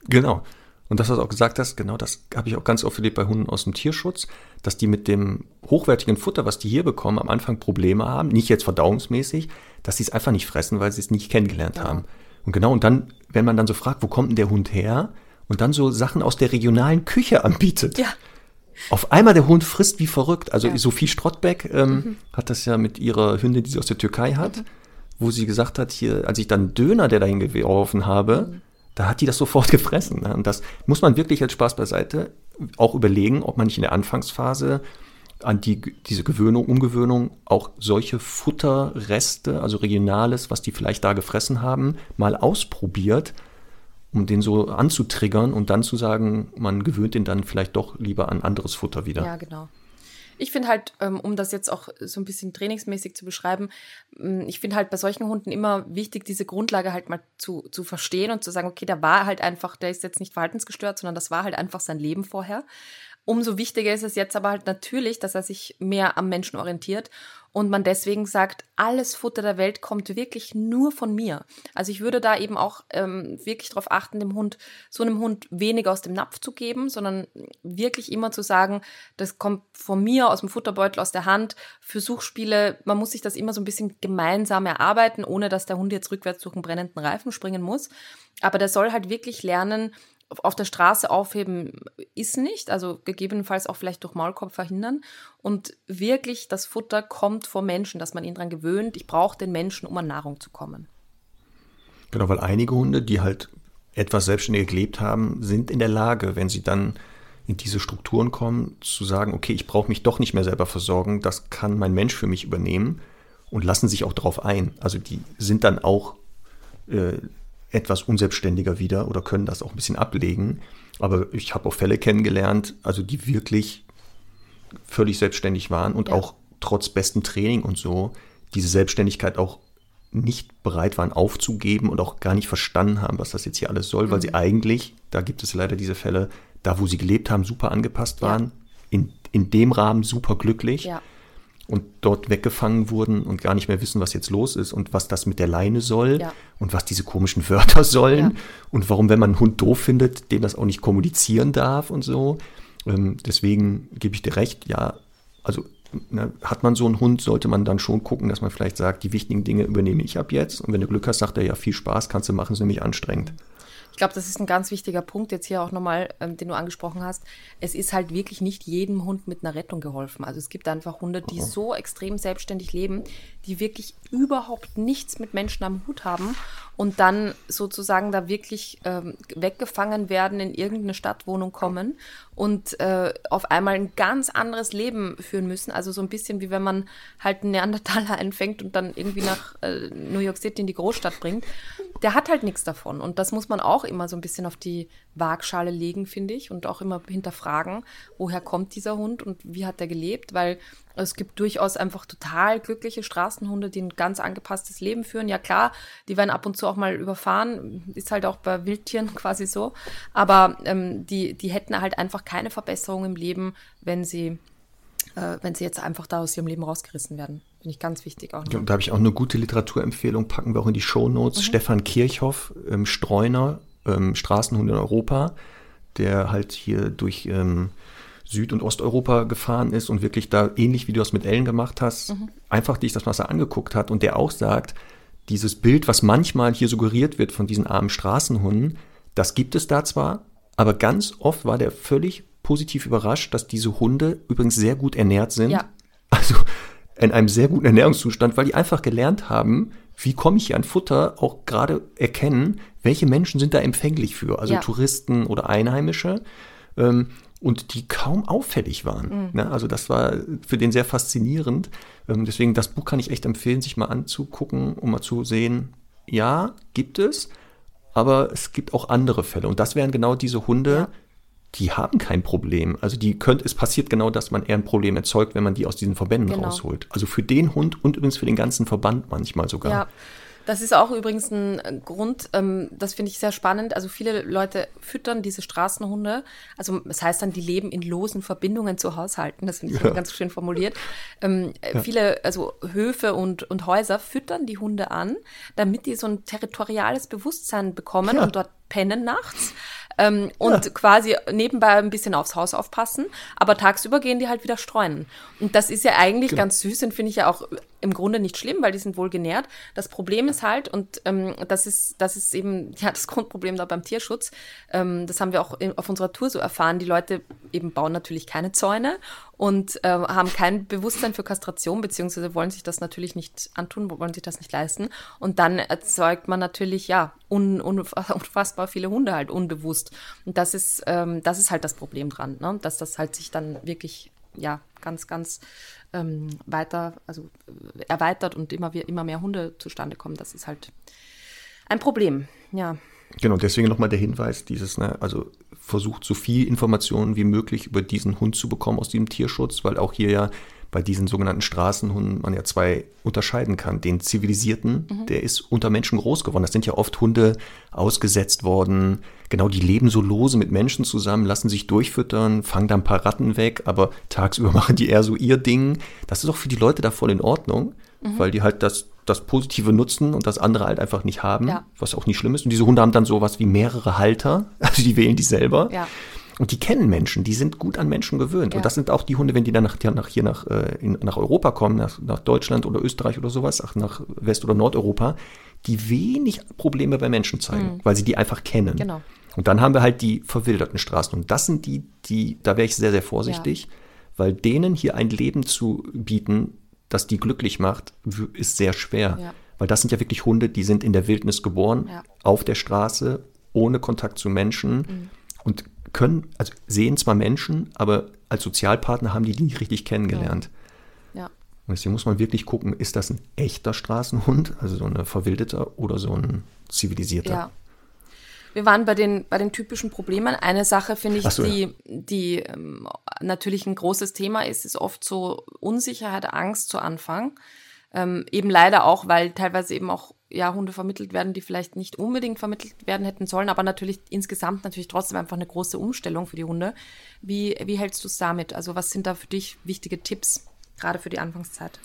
Genau. Und das, was du auch gesagt hast, genau das habe ich auch ganz oft erlebt bei Hunden aus dem Tierschutz, dass die mit dem hochwertigen Futter, was die hier bekommen, am Anfang Probleme haben. Nicht jetzt verdauungsmäßig, dass sie es einfach nicht fressen, weil sie es nicht kennengelernt haben. Und genau, und dann wenn man dann so fragt, wo kommt denn der Hund her? Und dann so Sachen aus der regionalen Küche anbietet. Ja. Auf einmal der Hund frisst wie verrückt. Also Ja. Sophie Strottbeck ähm, Mhm. hat das ja mit ihrer Hündin, die sie aus der Türkei hat, wo sie gesagt hat, hier, als ich dann Döner, der dahin geworfen habe, Mhm. da hat die das sofort <laughs> gefressen. Ne? Und das muss man wirklich als Spaß beiseite auch überlegen, ob man nicht in der Anfangsphase an die, diese Gewöhnung, Umgewöhnung auch solche Futterreste, also Regionales, was die vielleicht da gefressen haben, mal ausprobiert, um den so anzutriggern und dann zu sagen, man gewöhnt den dann vielleicht doch lieber an anderes Futter wieder. Ja, genau. Ich finde halt, ähm, um das jetzt auch so ein bisschen trainingsmäßig zu beschreiben, ähm, ich finde halt bei solchen Hunden immer wichtig, diese Grundlage halt mal zu, zu verstehen und zu sagen, okay, der war halt einfach, der ist jetzt nicht verhaltensgestört, sondern das war halt einfach sein Leben vorher. Umso wichtiger ist es jetzt aber halt natürlich, dass er sich mehr am Menschen orientiert und man deswegen sagt, alles Futter der Welt kommt wirklich nur von mir. Also ich würde da eben auch ähm, wirklich darauf achten, dem Hund, so einem Hund weniger aus dem Napf zu geben, sondern wirklich immer zu sagen, das kommt von mir, aus dem Futterbeutel, aus der Hand. Für Suchspiele, man muss sich das immer so ein bisschen gemeinsam erarbeiten, ohne dass der Hund jetzt rückwärts durch einen brennenden Reifen springen muss. Aber der soll halt wirklich lernen, auf der Straße aufheben ist nicht, also gegebenenfalls auch vielleicht durch Maulkorb verhindern. Und wirklich das Futter kommt vom Menschen, dass man ihn daran gewöhnt, ich brauche den Menschen, um an Nahrung zu kommen. Genau, weil einige Hunde, die halt etwas selbstständiger gelebt haben, sind in der Lage, wenn sie dann in diese Strukturen kommen, zu sagen, okay, ich brauche mich doch nicht mehr selber versorgen, das kann mein Mensch für mich übernehmen und lassen sich auch darauf ein. Also die sind dann auch äh, etwas unselbstständiger wieder oder können das auch ein bisschen ablegen. Aber ich habe auch Fälle kennengelernt, also die wirklich völlig selbstständig waren und Ja. auch trotz bestem Training und so diese Selbstständigkeit auch nicht bereit waren aufzugeben und auch gar nicht verstanden haben, was das jetzt hier alles soll, weil Mhm. sie eigentlich, da gibt es leider diese Fälle, da wo sie gelebt haben, super angepasst Ja. waren, in, in dem Rahmen super glücklich Ja. Und dort weggefangen wurden und gar nicht mehr wissen, was jetzt los ist und was das mit der Leine soll Ja. und was diese komischen Wörter sollen Ja. und warum, wenn man einen Hund doof findet, dem das auch nicht kommunizieren darf und so. Ähm, deswegen gebe ich dir recht, ja, also ne, hat man so einen Hund, sollte man dann schon gucken, dass man vielleicht sagt, die wichtigen Dinge übernehme ich ab jetzt und wenn du Glück hast, sagt er, ja, viel Spaß, kannst du machen, ist nämlich anstrengend. Ich glaube, das ist ein ganz wichtiger Punkt jetzt hier auch nochmal, ähm, den du angesprochen hast. Es ist halt wirklich nicht jedem Hund mit einer Rettung geholfen. Also es gibt einfach Hunde, die so extrem selbstständig leben, die wirklich überhaupt nichts mit Menschen am Hut haben und dann sozusagen da wirklich ähm, weggefangen werden, in irgendeine Stadtwohnung kommen und äh, auf einmal ein ganz anderes Leben führen müssen. Also so ein bisschen wie wenn man halt einen Neandertaler <laughs> einfängt und dann irgendwie nach äh, New York City in die Großstadt bringt. Der hat halt nichts davon. Und das muss man auch immer so ein bisschen auf die Waagschale legen, finde ich, und auch immer hinterfragen, woher kommt dieser Hund und wie hat er gelebt, weil es gibt durchaus einfach total glückliche Straßenhunde, die ein ganz angepasstes Leben führen. Ja klar, die werden ab und zu auch mal überfahren, ist halt auch bei Wildtieren <laughs> quasi so. Aber ähm, die, die hätten halt einfach keine Verbesserung im Leben, wenn sie, äh, wenn sie jetzt einfach da aus ihrem Leben rausgerissen werden. Finde ich ganz wichtig auch. Ja, und da habe ich auch eine gute Literaturempfehlung, packen wir auch in die Shownotes. Mhm. Stefan Kirchhoff, ähm, Streuner, ähm, Straßenhund in Europa, der halt hier durch ähm, Süd- und Osteuropa gefahren ist und wirklich da ähnlich wie du das mit Ellen gemacht hast, Mhm. einfach dich das Wasser angeguckt hat und der auch sagt, dieses Bild, was manchmal hier suggeriert wird von diesen armen Straßenhunden, das gibt es da zwar, aber ganz oft war der völlig positiv überrascht, dass diese Hunde übrigens sehr gut ernährt sind. Ja. Also in einem sehr guten Ernährungszustand, weil die einfach gelernt haben, wie komme ich hier an Futter, auch gerade erkennen, welche Menschen sind da empfänglich für, also Ja. Touristen oder Einheimische, ähm, und die kaum auffällig waren. Ne? Also das war für den sehr faszinierend. Ähm, deswegen, das Buch kann ich echt empfehlen, sich mal anzugucken, um mal zu sehen, ja, gibt es, aber es gibt auch andere Fälle. Und das wären genau diese Hunde, Ja. Die haben kein Problem. Also die könnt, es passiert genau, dass man eher ein Problem erzeugt, wenn man die aus diesen Verbänden Genau. rausholt. Also für den Hund und übrigens für den ganzen Verband manchmal sogar. Ja, das ist auch übrigens ein äh, Grund, ähm, das finde ich sehr spannend. Also viele Leute füttern diese Straßenhunde. Also das heißt dann, die leben in losen Verbindungen zu Haushalten. Das finde ich Ja. ganz schön formuliert. Ähm, äh, Viele, also Höfe und, und Häuser füttern die Hunde an, damit die so ein territoriales Bewusstsein bekommen Ja. und dort pennen nachts. Ähm, und quasi nebenbei ein bisschen aufs Haus aufpassen, aber tagsüber gehen die halt wieder streuen. Und das ist ja eigentlich Genau. ganz süß und finde ich ja auch im Grunde nicht schlimm, weil die sind wohl genährt. Das Problem ist halt, und ähm, das ist, das ist eben <laughs> ja das Grundproblem da beim Tierschutz. Ähm, das haben wir auch in, auf unserer Tour so erfahren. Die Leute eben bauen natürlich keine Zäune und äh, haben kein Bewusstsein für Kastration, beziehungsweise wollen sich das natürlich nicht antun, wollen sich das nicht leisten. Und dann erzeugt man natürlich, ja, un, un, <laughs> unfassbar viele Hunde halt unbewusst. Und das ist, ähm, das ist halt das Problem dran, ne? dass das halt sich dann wirklich, ja, ganz, ganz ähm, weiter, also äh, erweitert und immer, immer mehr Hunde zustande kommen. Das ist halt ein Problem, ja. Genau, deswegen nochmal der Hinweis, dieses, ne, also versucht so viel Informationen wie möglich über diesen Hund zu bekommen aus diesem Tierschutz, weil auch hier ja bei diesen sogenannten Straßenhunden man ja zwei unterscheiden kann. Den zivilisierten, mhm. der ist unter Menschen groß geworden. Das sind ja oft Hunde ausgesetzt worden. Genau, die leben so lose mit Menschen zusammen, lassen sich durchfüttern, fangen da ein paar Ratten weg, aber tagsüber <laughs> machen die eher so ihr Ding. Das ist auch für die Leute da voll in Ordnung, mhm. weil die halt das, das Positive nutzen und das andere halt einfach nicht haben, ja. was auch nicht schlimm ist. Und diese Hunde haben dann sowas wie mehrere Halter, <laughs> also die wählen die selber. Ja. Und die kennen Menschen, die sind gut an Menschen gewöhnt. Ja. Und das sind auch die Hunde, wenn die dann nach, nach hier nach, äh, in, nach Europa kommen, nach, nach Deutschland oder Österreich oder sowas, ach, nach West- oder Nordeuropa, die wenig Probleme bei Menschen zeigen, mhm. weil sie die einfach kennen. Genau. Und dann haben wir halt die verwilderten Straßen. Und das sind die, die, da wäre ich sehr, sehr vorsichtig, ja. weil denen hier ein Leben zu bieten, das die glücklich macht, ist sehr schwer. Ja. Weil das sind ja wirklich Hunde, die sind in der Wildnis geboren, ja. auf der Straße, ohne Kontakt zu Menschen. Mhm. Und können, also sehen zwar Menschen, aber als Sozialpartner haben die die nicht richtig kennengelernt. Ja. ja. Und deswegen muss man wirklich gucken, ist das ein echter Straßenhund, also so ein verwildeter oder so ein zivilisierter? Ja. Wir waren bei den, bei den typischen Problemen. Eine Sache, finde ich, so, die, ja. die ähm, natürlich ein großes Thema ist, ist oft so Unsicherheit, Angst zu Anfang. Ähm, eben leider auch, weil teilweise eben auch ja, Hunde vermittelt werden, die vielleicht nicht unbedingt vermittelt werden hätten sollen, aber natürlich insgesamt natürlich trotzdem einfach eine große Umstellung für die Hunde. Wie, wie hältst du es damit? Also was sind da für dich wichtige Tipps, gerade für die Anfangszeit?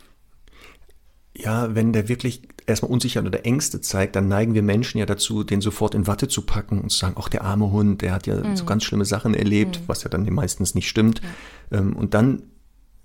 Ja, wenn der wirklich erstmal Unsicherheit oder Ängste zeigt, dann neigen wir Menschen ja dazu, den sofort in Watte zu packen und zu sagen, ach, der arme Hund, der hat ja mhm. so ganz schlimme Sachen erlebt, mhm. was ja dann meistens nicht stimmt. Ähm, und dann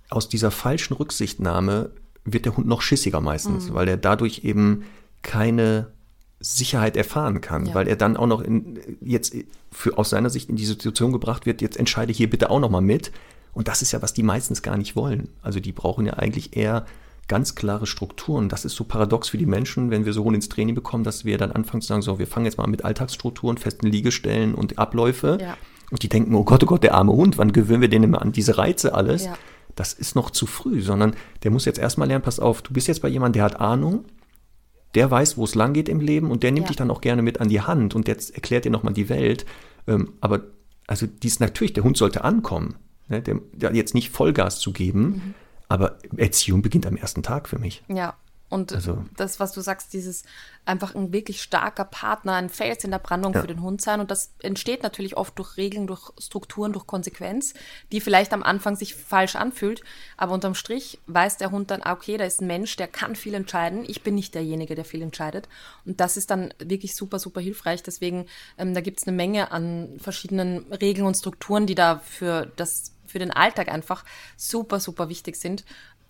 aus dieser falschen Rücksichtnahme wird der Hund noch schissiger meistens, mhm. weil er dadurch eben keine Sicherheit erfahren kann, ja. weil er dann auch noch in, jetzt für, aus seiner Sicht in die Situation gebracht wird, jetzt entscheide hier bitte auch noch mal mit. Und das ist ja, was die meistens gar nicht wollen. Also die brauchen ja eigentlich eher ganz klare Strukturen. Das ist so paradox für die Menschen, wenn wir so ins Training bekommen, dass wir dann anfangen zu sagen, so, wir fangen jetzt mal mit Alltagsstrukturen, festen Liegestellen und Abläufe. Ja. Und die denken, oh Gott, oh Gott, der arme Hund, wann gewöhnen wir den immer an diese Reize alles? Ja das ist noch zu früh, sondern der muss jetzt erstmal lernen, pass auf, du bist jetzt bei jemandem, der hat Ahnung, der weiß, wo es lang geht im Leben und der nimmt ja. dich dann auch gerne mit an die Hand und jetzt erklärt dir nochmal die Welt. Ähm, aber also dies natürlich, der Hund sollte ankommen, ne? der, der jetzt nicht Vollgas zu geben, mhm. aber Erziehung beginnt am ersten Tag für mich. Ja, und also, das, was du sagst, dieses einfach ein wirklich starker Partner, ein Fels in der Brandung ja. für den Hund sein. Und das entsteht natürlich oft durch Regeln, durch Strukturen, durch Konsequenz, die vielleicht am Anfang sich falsch anfühlt. Aber unterm Strich weiß der Hund dann, ah, okay, da ist ein Mensch, der kann viel entscheiden. Ich bin nicht derjenige, der viel entscheidet. Und das ist dann wirklich super, super hilfreich. Deswegen, ähm, da gibt es eine Menge an verschiedenen Regeln und Strukturen, die da für das für den Alltag einfach super, super wichtig sind.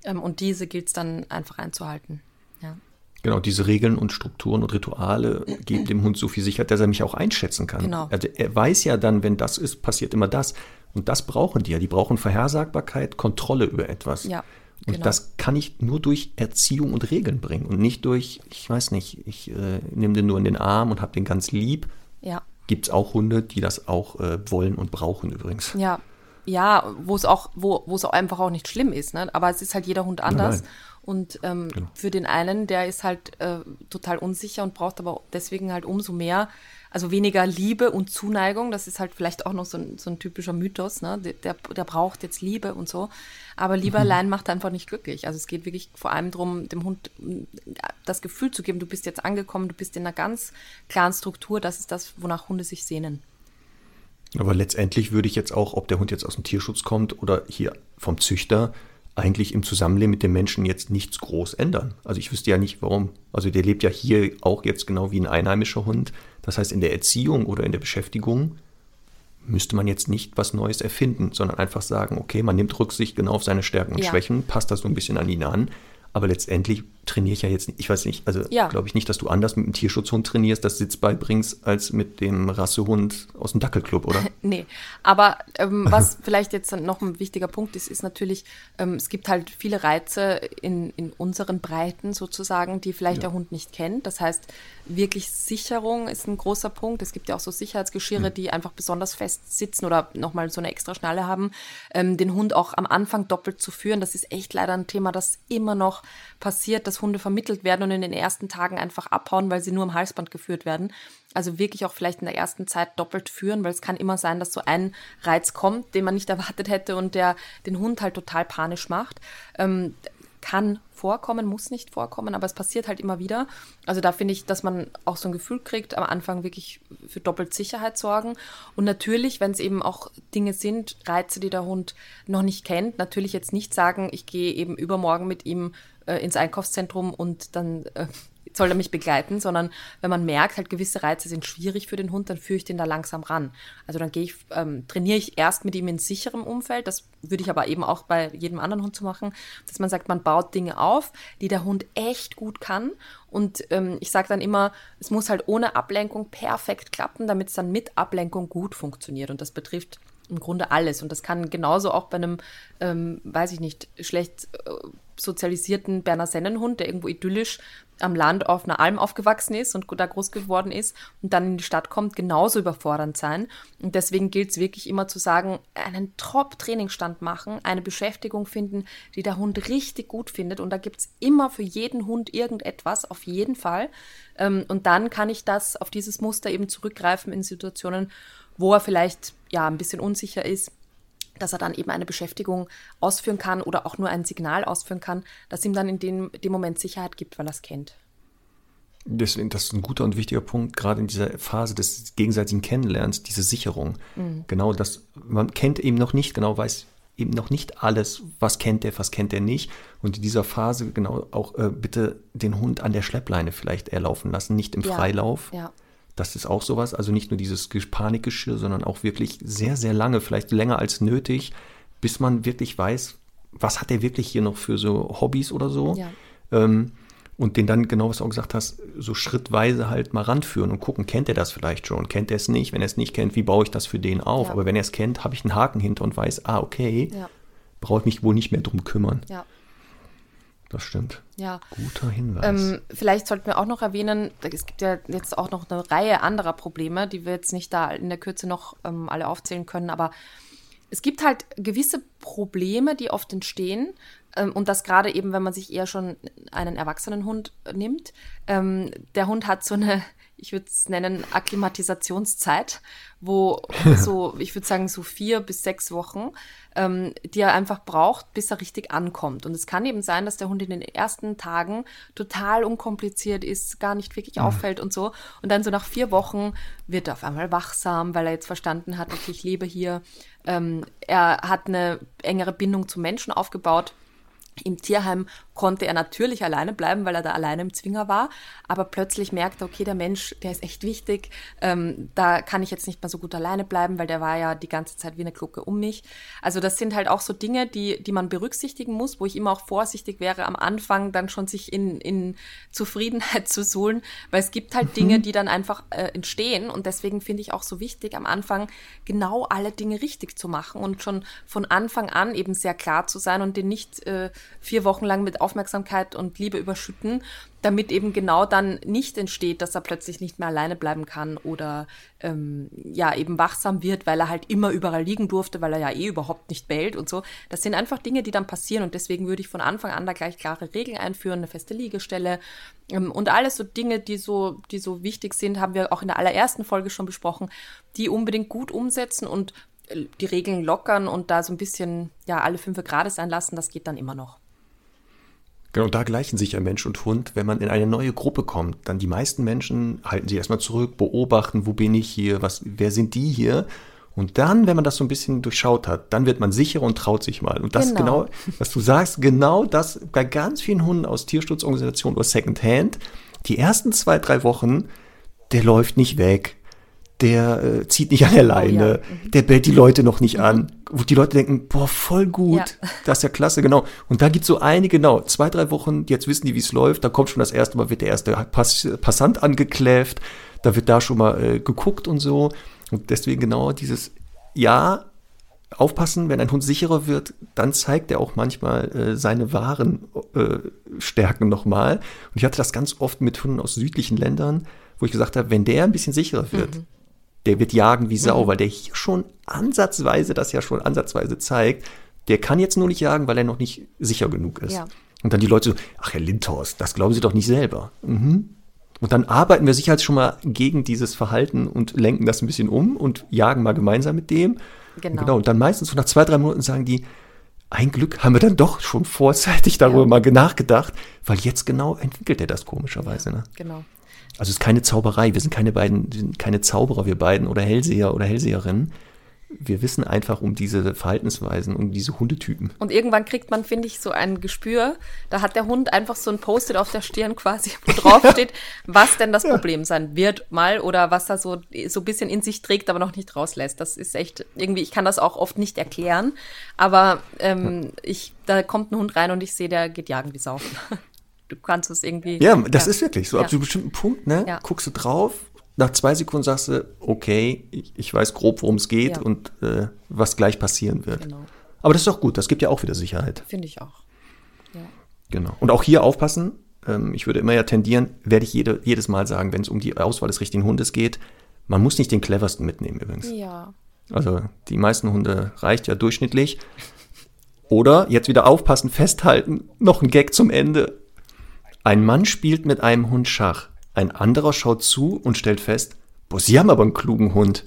Ähm, und diese gilt es dann einfach einzuhalten. Ja. Genau, diese Regeln und Strukturen und Rituale geben dem Hund so viel Sicherheit, dass er mich auch einschätzen kann. Genau. Also er weiß ja dann, wenn das ist, passiert immer das. Und das brauchen die ja. Die brauchen Vorhersagbarkeit, Kontrolle über etwas. Ja. Und genau. das kann ich nur durch Erziehung und Regeln bringen und nicht durch, ich weiß nicht, ich äh, nehme den nur in den Arm und habe den ganz lieb. Ja. Gibt es auch Hunde, die das auch äh, wollen und brauchen übrigens. Ja, ja, wo es auch, wo, wo es auch einfach auch nicht schlimm ist, ne? Aber es ist halt jeder Hund anders. Nein, nein. Und ähm, genau. für den einen, der ist halt äh, total unsicher und braucht aber deswegen halt umso mehr, also weniger Liebe und Zuneigung. Das ist halt vielleicht auch noch so ein, so ein typischer Mythos, ne? Der, der braucht jetzt Liebe und so. Aber Liebe mhm. allein macht einfach nicht glücklich. Also es geht wirklich vor allem darum, dem Hund das Gefühl zu geben, du bist jetzt angekommen, du bist in einer ganz klaren Struktur. Das ist das, wonach Hunde sich sehnen. Aber letztendlich würde ich jetzt auch, ob der Hund jetzt aus dem Tierschutz kommt oder hier vom Züchter, eigentlich im Zusammenleben mit dem Menschen jetzt nichts groß ändern. Also ich wüsste ja nicht, warum. Also der lebt ja hier auch jetzt genau wie ein einheimischer Hund. Das heißt, in der Erziehung oder in der Beschäftigung müsste man jetzt nicht was Neues erfinden, sondern einfach sagen, okay, man nimmt Rücksicht genau auf seine Stärken und ja. Schwächen, passt das so ein bisschen an ihn an. Aber letztendlich trainiere ich ja jetzt, ich weiß nicht, also Ja. glaube ich nicht, dass du anders mit einem Tierschutzhund trainierst, das Sitz beibringst, als mit dem Rassehund aus dem Dackelclub, oder? <laughs> Nee, aber ähm, was <laughs> vielleicht jetzt noch ein wichtiger Punkt ist, ist natürlich, ähm, es gibt halt viele Reize in, in unseren Breiten sozusagen, die vielleicht der Hund nicht kennt. Das heißt, wirklich Sicherung ist ein großer Punkt. Es gibt ja auch so Sicherheitsgeschirre, die einfach besonders fest sitzen oder nochmal so eine extra Schnalle haben. Ähm, den Hund auch am Anfang doppelt zu führen, das ist echt leider ein Thema, das immer noch passiert, dass Hunde vermittelt werden und in den ersten Tagen einfach abhauen, weil sie nur am Halsband geführt werden. Also wirklich auch vielleicht in der ersten Zeit doppelt führen, weil es kann immer sein, dass so ein Reiz kommt, den man nicht <laughs> erwartet hätte und der den Hund halt total panisch macht. Ähm, kann vorkommen, muss nicht vorkommen, aber es passiert halt immer wieder. Also da finde ich, dass man auch so ein Gefühl kriegt, am Anfang wirklich für doppelt Sicherheit sorgen. Und natürlich, wenn es eben auch Dinge sind, Reize, die der Hund noch nicht kennt, natürlich jetzt nicht sagen, ich gehe eben übermorgen mit ihm äh, ins Einkaufszentrum und dann äh, soll er mich begleiten, sondern wenn man merkt, halt gewisse Reize sind schwierig für den Hund, dann führe ich den da langsam ran. Also dann gehe ich, ähm, trainiere ich erst mit ihm in sicherem Umfeld, das würde ich aber eben auch bei jedem anderen Hund zu machen, dass man sagt, man baut Dinge auf, die der Hund echt gut kann. Und ähm, ich sage dann immer, es muss halt ohne Ablenkung perfekt klappen, damit es dann mit Ablenkung gut funktioniert. Und das betrifft im Grunde alles. Und das kann genauso auch bei einem, ähm, weiß ich nicht, schlecht äh, sozialisierten Berner Sennenhund, der irgendwo idyllisch am Land auf einer Alm aufgewachsen ist und da groß geworden ist und dann in die Stadt kommt, genauso überfordernd sein. Und deswegen gilt es wirklich immer zu sagen, einen Top-Trainingsstand machen, eine Beschäftigung finden, die der Hund richtig gut findet. Und da gibt es immer für jeden Hund irgendetwas, auf jeden Fall. Ähm, und dann kann ich das auf dieses Muster eben zurückgreifen in Situationen, wo er vielleicht ja ein bisschen unsicher ist, dass er dann eben eine Beschäftigung ausführen kann oder auch nur ein Signal ausführen kann, das ihm dann in dem, dem Moment Sicherheit gibt, weil er es kennt. Deswegen, das ist ein guter und wichtiger Punkt, gerade in dieser Phase des gegenseitigen Kennenlernens, diese Sicherung. Genau das, man kennt eben noch nicht, genau weiß eben noch nicht alles, was kennt er, was kennt er nicht. Und in dieser Phase genau auch äh, bitte den Hund an der Schleppleine vielleicht erlaufen lassen, nicht im Ja, Freilauf. ja. Das ist auch sowas, also nicht nur dieses Panikgeschirr, sondern auch wirklich sehr, sehr lange, vielleicht länger als nötig, bis man wirklich weiß, was hat er wirklich hier noch für so Hobbys oder so. Ja. Ähm, und den dann, genau was du auch gesagt hast, so schrittweise halt mal ranführen und gucken, kennt er das vielleicht schon, kennt er es nicht? Wenn er es nicht kennt, wie baue ich das für den auf? Ja. Aber wenn er es kennt, habe ich einen Haken hinter und weiß, ah, okay, Ja. brauche ich mich wohl nicht mehr drum kümmern. Ja, Das stimmt. ja. Guter Hinweis. Ähm, vielleicht sollten wir auch noch erwähnen, es gibt ja jetzt auch noch eine Reihe anderer Probleme, die wir jetzt nicht da in der Kürze noch ähm, alle aufzählen können, aber es gibt halt gewisse Probleme, die oft entstehen. Ähm, und das gerade eben, wenn man sich eher schon einen erwachsenen Hund nimmt. Ähm, der Hund hat so eine, ich würde es nennen, Akklimatisationszeit, wo <laughs> so, ich würde sagen, so vier bis sechs Wochen, ähm, die er einfach braucht, bis er richtig ankommt. Und es kann eben sein, dass der Hund in den ersten Tagen total unkompliziert ist, gar nicht wirklich auffällt und so. Und dann so nach vier Wochen wird er auf einmal wachsam, weil er jetzt verstanden hat, okay, ich lebe hier. Ähm, er hat eine engere Bindung zum Menschen aufgebaut. Im Tierheim konnte er natürlich alleine bleiben, weil er da alleine im Zwinger war. Aber plötzlich merkte er, okay, der Mensch, der ist echt wichtig. Ähm, da kann ich jetzt nicht mehr so gut alleine bleiben, weil der war ja die ganze Zeit wie eine Glucke um mich. Also das sind halt auch so Dinge, die, die man berücksichtigen muss, wo ich immer auch vorsichtig wäre, am Anfang dann schon sich in, in Zufriedenheit <laughs> zu suhlen, weil es gibt halt Dinge, die dann einfach äh, entstehen. Und deswegen finde ich auch so wichtig, am Anfang genau alle Dinge richtig zu machen und schon von Anfang an eben sehr klar zu sein und den nicht äh, vier Wochen lang mit Aufmerksamkeit und Liebe überschütten, damit eben genau dann nicht entsteht, dass er plötzlich nicht mehr alleine bleiben kann oder ähm, ja eben wachsam wird, weil er halt immer überall liegen durfte, weil er ja eh überhaupt nicht bellt und so. Das sind einfach Dinge, die dann passieren und deswegen würde ich von Anfang an da gleich klare Regeln einführen, eine feste Liegestelle ähm, und alles so Dinge, die so, die so wichtig sind, haben wir auch in der allerersten Folge schon besprochen, die unbedingt gut umsetzen und äh, die Regeln lockern und da so ein bisschen ja alle fünf Grade sein lassen, das geht dann immer noch. Genau, da gleichen sich ja Mensch und Hund. Wenn man in eine neue Gruppe kommt, dann die meisten Menschen halten sich erstmal zurück, beobachten, wo bin ich hier, was, wer sind die hier? Und dann, wenn man das so ein bisschen durchschaut hat, dann wird man sicherer und traut sich mal. Und das Genau. genau, was du sagst, genau das bei ganz vielen Hunden aus Tierschutzorganisationen oder Secondhand, die ersten zwei, drei Wochen, der läuft nicht weg. Der äh, zieht nicht an der Leine, der bellt die Leute noch nicht an. Wo die Leute denken, boah, voll gut, Ja. <laughs> das ist ja klasse, genau. Und da gibt es so einige, genau, zwei, drei Wochen, jetzt wissen die, wie es läuft, da kommt schon das erste Mal, wird der erste Pass Passant angekläfft, da wird da schon mal äh, geguckt und so. Und deswegen genau dieses, ja, aufpassen, wenn ein Hund sicherer wird, dann zeigt er auch manchmal äh, seine wahren äh, Stärken nochmal. Und ich hatte das ganz oft mit Hunden aus südlichen Ländern, wo ich gesagt habe, wenn der ein bisschen sicherer wird, der wird jagen wie Sau, weil der hier schon ansatzweise, das ja schon ansatzweise zeigt, der kann jetzt nur nicht jagen, weil er noch nicht sicher genug ist. Ja. Und dann die Leute so, ach Herr Lindhorst, das glauben Sie doch nicht selber. Mhm. Und dann arbeiten wir sicher schon mal gegen dieses Verhalten und lenken das ein bisschen um und jagen mal gemeinsam mit dem. Genau. genau. Und dann meistens so nach zwei, drei Monaten sagen die, ein Glück haben wir dann doch schon vorzeitig darüber Ja. mal nachgedacht, weil jetzt genau entwickelt er das komischerweise. Ne? Genau. Also es ist keine Zauberei. Wir sind keine beiden, keine Zauberer, wir beiden oder Hellseher oder Hellseherinnen. Wir wissen einfach um diese Verhaltensweisen, um diese Hundetypen. Und irgendwann kriegt man, finde ich, so ein Gespür. Da hat der Hund einfach so ein Post-it auf der Stirn quasi, wo <laughs> drauf steht, was denn das Problem sein wird mal oder was er so, so ein bisschen in sich trägt, aber noch nicht rauslässt. Das ist echt irgendwie, ich kann das auch oft nicht erklären, aber ähm, ich, da kommt ein Hund rein und ich sehe, der geht jagen wie Sau. <laughs> Du kannst es irgendwie. Ja, das ist wirklich so. Ja. Ab so einem bestimmten Punkt, ne, Ja. guckst du drauf, nach zwei Sekunden sagst du, okay, ich, ich weiß grob, worum es geht Ja. und äh, was gleich passieren wird. Genau. Aber das ist doch gut, das gibt ja auch wieder Sicherheit. Finde ich auch. Ja. Genau. Und auch hier aufpassen. Ähm, ich würde immer ja tendieren, werde ich jede, jedes Mal sagen, wenn es um die Auswahl des richtigen Hundes geht, man muss nicht den cleversten mitnehmen übrigens. Ja. Also die meisten Hunde reicht ja durchschnittlich. Oder jetzt wieder aufpassen, festhalten, noch ein Gag zum Ende. Ein Mann spielt mit einem Hund Schach. Ein anderer schaut zu und stellt fest, boah, Sie haben aber einen klugen Hund.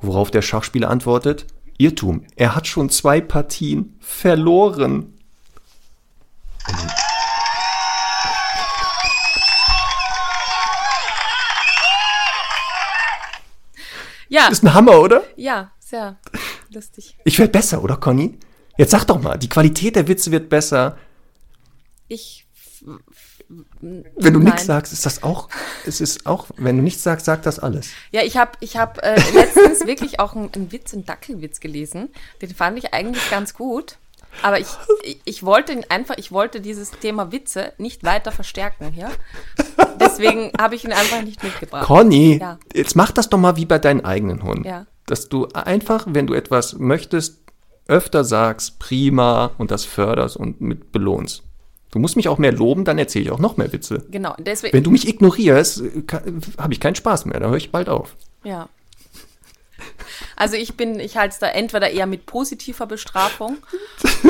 Worauf der Schachspieler antwortet, Irrtum, er hat schon zwei Partien verloren. Ja, Ist ein Hammer, oder? ja, sehr lustig. Ich werde besser, oder Conny? Jetzt sag doch mal, die Qualität der Witze wird besser. Ich. Wenn du nichts sagst, ist das auch, es ist auch, wenn du nichts sagst, sagt das alles. Ja, ich habe ich hab, äh, letztens <laughs> wirklich auch einen, einen Witz, einen Dackelwitz gelesen. Den fand ich eigentlich ganz gut. Aber ich, ich, ich wollte ihn einfach, ich wollte dieses Thema Witze nicht weiter verstärken, ja. Deswegen habe ich ihn einfach nicht mitgebracht. Conny, Ja. jetzt mach das doch mal wie bei deinen eigenen Hunden. Ja. Dass du einfach, wenn du etwas möchtest, öfter sagst, prima und das förderst und mit belohnst. Du musst mich auch mehr loben, dann erzähle ich auch noch mehr Witze. Genau, deswegen. Wenn du mich ignorierst, habe ich keinen Spaß mehr, da höre ich bald auf. Ja. Also ich bin, ich halte es da entweder eher mit positiver Bestrafung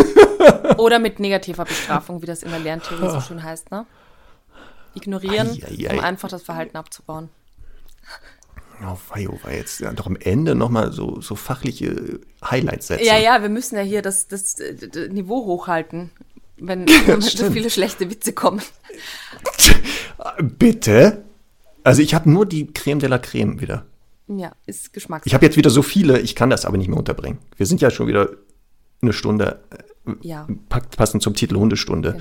<laughs> oder mit negativer Bestrafung, wie das in der Lerntheorie so schön heißt, ne? Ignorieren, Ei, ei, ei. um einfach das Verhalten abzubauen. Oh wei, oh wei, jetzt ja, doch am Ende nochmal so, so fachliche Highlights setzen. Ja, ja, wir müssen ja hier das, das, äh, d- Niveau hochhalten, wenn, <laughs> wenn so viele schlechte Witze kommen. Bitte? Also ich habe nur die Creme de la Creme wieder. Ja, ist Geschmacks. Ich habe jetzt wieder so viele, ich kann das aber nicht mehr unterbringen. Wir sind ja schon wieder eine Stunde, äh, ja. passend zum Titel Hundestunde,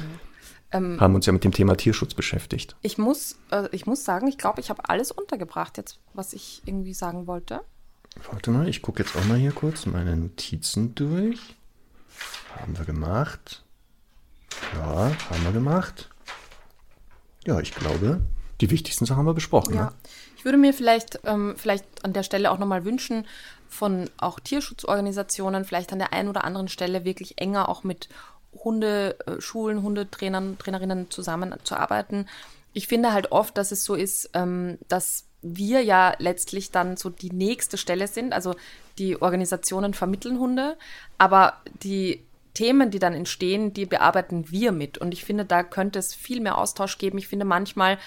Ähm, haben uns ja mit dem Thema Tierschutz beschäftigt. ich muss, äh, ich muss sagen, ich glaube, ich habe alles untergebracht jetzt, was ich irgendwie sagen wollte. Warte mal, ich gucke jetzt auch mal hier kurz meine Notizen durch. Haben wir gemacht. Ja, haben wir gemacht. Ja, ich glaube, die wichtigsten Sachen haben wir besprochen. Ja, Ne? ich würde mir vielleicht, ähm, vielleicht an der Stelle auch nochmal wünschen, von auch Tierschutzorganisationen vielleicht an der einen oder anderen Stelle wirklich enger auch mit Hundeschulen, Hundetrainern, Trainerinnen zusammenzuarbeiten. Ich finde halt oft, dass es so ist, ähm, dass wir ja letztlich dann so die nächste Stelle sind. Also die Organisationen vermitteln Hunde, aber die Themen, die dann entstehen, die bearbeiten wir mit. Und ich finde, da könnte es viel mehr Austausch geben. Ich finde, manchmal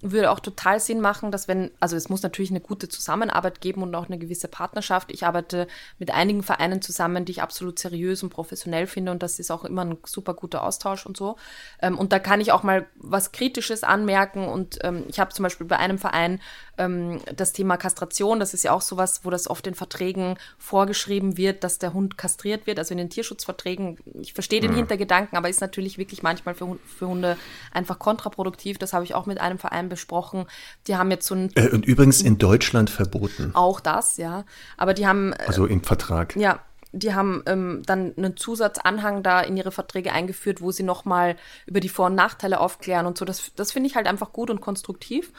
würde auch total Sinn machen, dass wenn, also es muss natürlich eine gute Zusammenarbeit geben und auch eine gewisse Partnerschaft. Ich arbeite mit einigen Vereinen zusammen, die ich absolut seriös und professionell finde und das ist auch immer ein super guter Austausch und so. Ähm, und da kann ich auch mal was Kritisches anmerken und ähm, ich habe zum Beispiel bei einem Verein ähm, das Thema Kastration, das ist ja auch sowas, wo das oft in Verträgen vorgeschrieben wird, dass der Hund kastriert wird, also in den Tierschutzverträgen. Ich verstehe den Hintergedanken, aber ist natürlich wirklich manchmal für, für Hunde einfach kontraproduktiv. Das habe ich auch mit einem Verein besprochen. Die haben jetzt so ein, Äh, und übrigens in Deutschland verboten. auch das, ja, aber die haben, äh, Also im Vertrag. ja, die haben ähm, dann einen Zusatzanhang da in ihre Verträge eingeführt, wo sie nochmal über die Vor- und Nachteile aufklären und so. Das, das finde ich halt einfach gut und konstruktiv.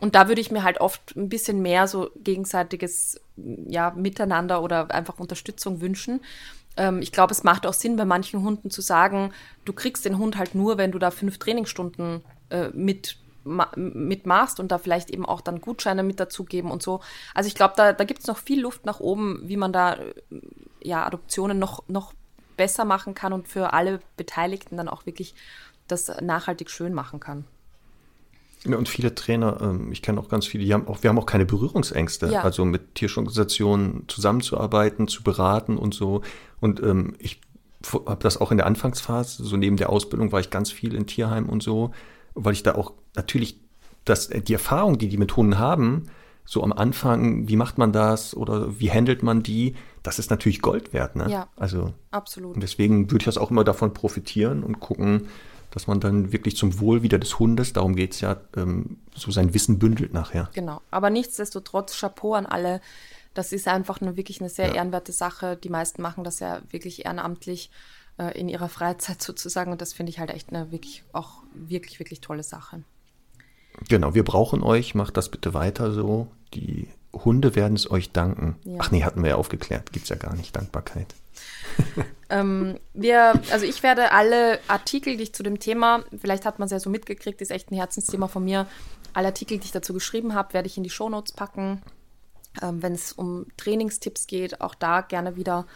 Und da würde ich mir halt oft ein bisschen mehr so gegenseitiges ja, Miteinander oder einfach Unterstützung wünschen. Ähm, ich glaube, es macht auch Sinn, bei manchen Hunden zu sagen, du kriegst den Hund halt nur, wenn du da fünf Trainingsstunden äh, mit mitmachst und da vielleicht eben auch dann Gutscheine mit dazugeben und so. Also ich glaube, da, da gibt es noch viel Luft nach oben, wie man da ja Adoptionen noch, noch besser machen kann und für alle Beteiligten dann auch wirklich das nachhaltig schön machen kann. Und viele Trainer, ähm, ich kenne auch ganz viele, die haben auch, wir haben auch keine Berührungsängste, ja. also mit Tierschutzorganisationen zusammenzuarbeiten, zu beraten und so. Und ähm, ich habe das auch in der Anfangsphase, so neben der Ausbildung war ich ganz viel in Tierheim und so, weil ich da auch natürlich das, die Erfahrung, die die mit Hunden haben, so am Anfang, wie macht man das oder wie handelt man die, das ist natürlich Gold wert. Ne? Ja, also, absolut. Und deswegen würde ich das auch immer davon profitieren und gucken, dass man dann wirklich zum Wohl wieder des Hundes, darum geht es ja, ähm, so sein Wissen bündelt nachher. Genau, aber nichtsdestotrotz Chapeau an alle. Das ist einfach eine, wirklich eine sehr ja. ehrenwerte Sache. Die meisten machen das ja wirklich ehrenamtlich äh, in ihrer Freizeit <laughs> sozusagen und das finde ich halt echt eine wirklich auch wirklich, wirklich tolle Sache. Genau, wir brauchen euch, macht das bitte weiter so. Die Hunde werden es euch danken. Ja. Ach nee, hatten wir ja aufgeklärt, gibt es ja gar nicht, Dankbarkeit. <laughs> ähm, wir, also ich werde alle Artikel, die ich zu dem Thema, vielleicht hat man es ja so mitgekriegt, ist echt ein Herzensthema von mir, alle Artikel, die ich dazu geschrieben habe, werde ich in die Shownotes packen. Ähm, Wenn es um Trainingstipps geht, auch da gerne wieder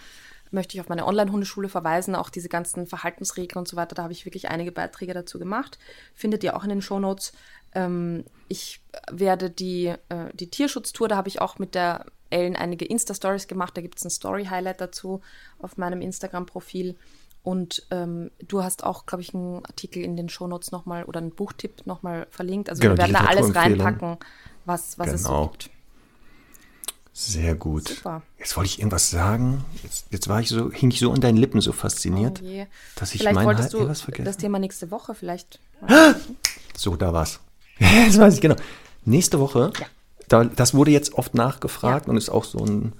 möchte ich auf meine Online-Hundeschule verweisen, auch diese ganzen Verhaltensregeln und so weiter. Da habe ich wirklich einige Beiträge dazu gemacht. Findet ihr auch in den Shownotes. Ähm, ich werde die, äh, die Tierschutztour, da habe ich auch mit der Ellen einige Insta-Stories gemacht. Da gibt es ein Story-Highlight dazu auf meinem Instagram-Profil. Und ähm, du hast auch, glaube ich, einen Artikel in den Shownotes nochmal oder einen Buchtipp nochmal verlinkt. Also genau, wir werden da alles reinpacken, was, was genau. es so genau. gibt. Sehr gut. Super. Jetzt wollte ich irgendwas sagen. Jetzt, jetzt war ich so, hing ich so an deinen Lippen so fasziniert, oh dass ich vielleicht mein wolltest du das Thema nächste Woche vielleicht. <gasps> So, da war's. <laughs> das weiß ich genau. Nächste Woche, ja. Da, das wurde jetzt oft nachgefragt ja. und ist auch so ein,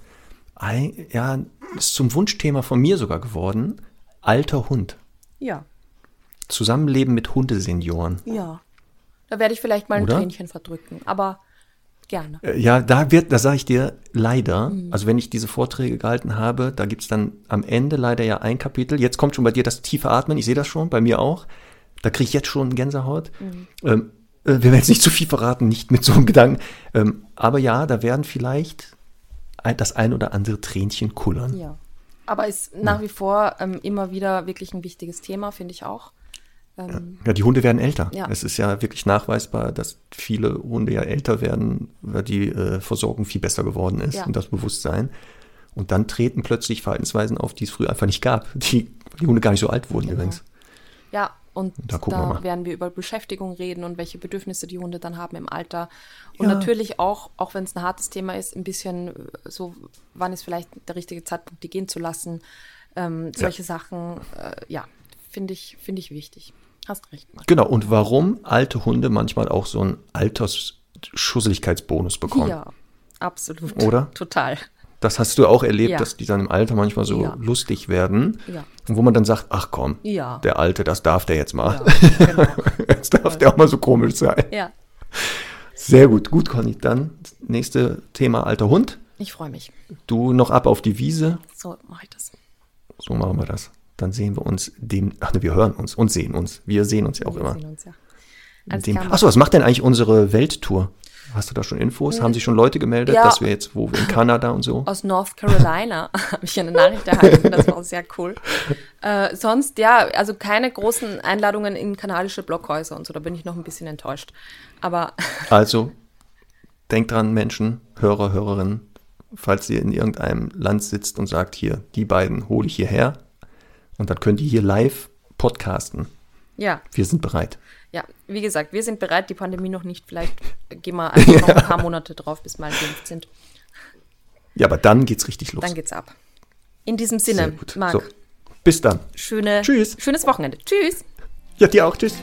ja, ist zum Wunschthema von mir sogar geworden. Alter Hund. Ja. Zusammenleben mit Hundesenioren. Ja. Da werde ich vielleicht mal ein Oder? Tränchen verdrücken. Aber Gerne. Äh, ja, da wird, da sage ich dir leider, mhm. also wenn ich diese Vorträge gehalten habe, da gibt es dann am Ende leider ja ein Kapitel. Jetzt kommt schon bei dir das tiefe Atmen, ich sehe das schon, bei mir auch. Da kriege ich jetzt schon Gänsehaut. Mhm. Ähm, äh, wir werden jetzt nicht zu viel verraten, nicht mit so einem Gedanken. Ähm, aber ja, da werden vielleicht das ein oder andere Tränchen kullern. Ja. Aber ist nach ja. wie vor ähm, immer wieder wirklich ein wichtiges Thema, finde ich auch. Ähm, ja, die Hunde werden älter. Ja. Es ist ja wirklich nachweisbar, dass viele Hunde ja älter werden, weil die äh, Versorgung viel besser geworden ist ja. und das Bewusstsein. Und dann treten plötzlich Verhaltensweisen auf, die es früher einfach nicht gab, die, die Hunde gar nicht so alt wurden genau. übrigens. Ja, und da, da wir werden wir über Beschäftigung reden und welche Bedürfnisse die Hunde dann haben im Alter. Und ja. natürlich auch, auch wenn es ein hartes Thema ist, ein bisschen so, wann ist vielleicht der richtige Zeitpunkt, die gehen zu lassen. Ähm, solche ja. Sachen, äh, ja, finde ich, find ich wichtig. Hast recht. Marc. Genau, und warum alte Hunde manchmal auch so einen Altersschusseligkeitsbonus bekommen. Ja, absolut. Oder? Total. Das hast du auch erlebt, ja. dass die dann im Alter manchmal so ja. lustig werden. Ja. Und wo man dann sagt, ach komm, ja. der Alte, das darf der jetzt mal. <laughs> Genau. jetzt darf der auch mal so komisch sein. Ja. Sehr gut, gut, Conny. Dann nächste Thema alter Hund. Ich freue mich. Du noch ab auf die Wiese. So mache ich das. So machen wir das dann sehen wir uns dem, ach ne, wir hören uns und sehen uns. Wir sehen uns ja auch wir immer. Sehen uns, ja. Achso, was macht denn eigentlich unsere Welttour? Hast du da schon Infos? Mhm. Haben sich schon Leute gemeldet, ja. dass wir jetzt, wo wir in Kanada und so? <laughs> Aus North Carolina <laughs> habe ich eine Nachricht erhalten, das war sehr cool. <laughs> Äh, sonst, ja, also keine großen Einladungen in kanadische Blockhäuser und so, da bin ich noch ein bisschen enttäuscht. Aber. Also, denkt dran, Menschen, Hörer, Hörerinnen, falls ihr in irgendeinem Land sitzt und sagt, hier, die beiden hole ich hierher, und dann könnt ihr hier live podcasten. Ja. Wir sind bereit. Wie gesagt, wir sind bereit, die Pandemie noch nicht. Vielleicht gehen wir einfach ja. noch ein <laughs> paar Monate drauf, bis wir geimpft sind. Ja, aber dann geht's richtig los. Dann geht's ab. In diesem Sinne, Marc. So, bis dann. Schöne, Tschüss. Schönes Wochenende. Tschüss. Ja, dir auch. Tschüss.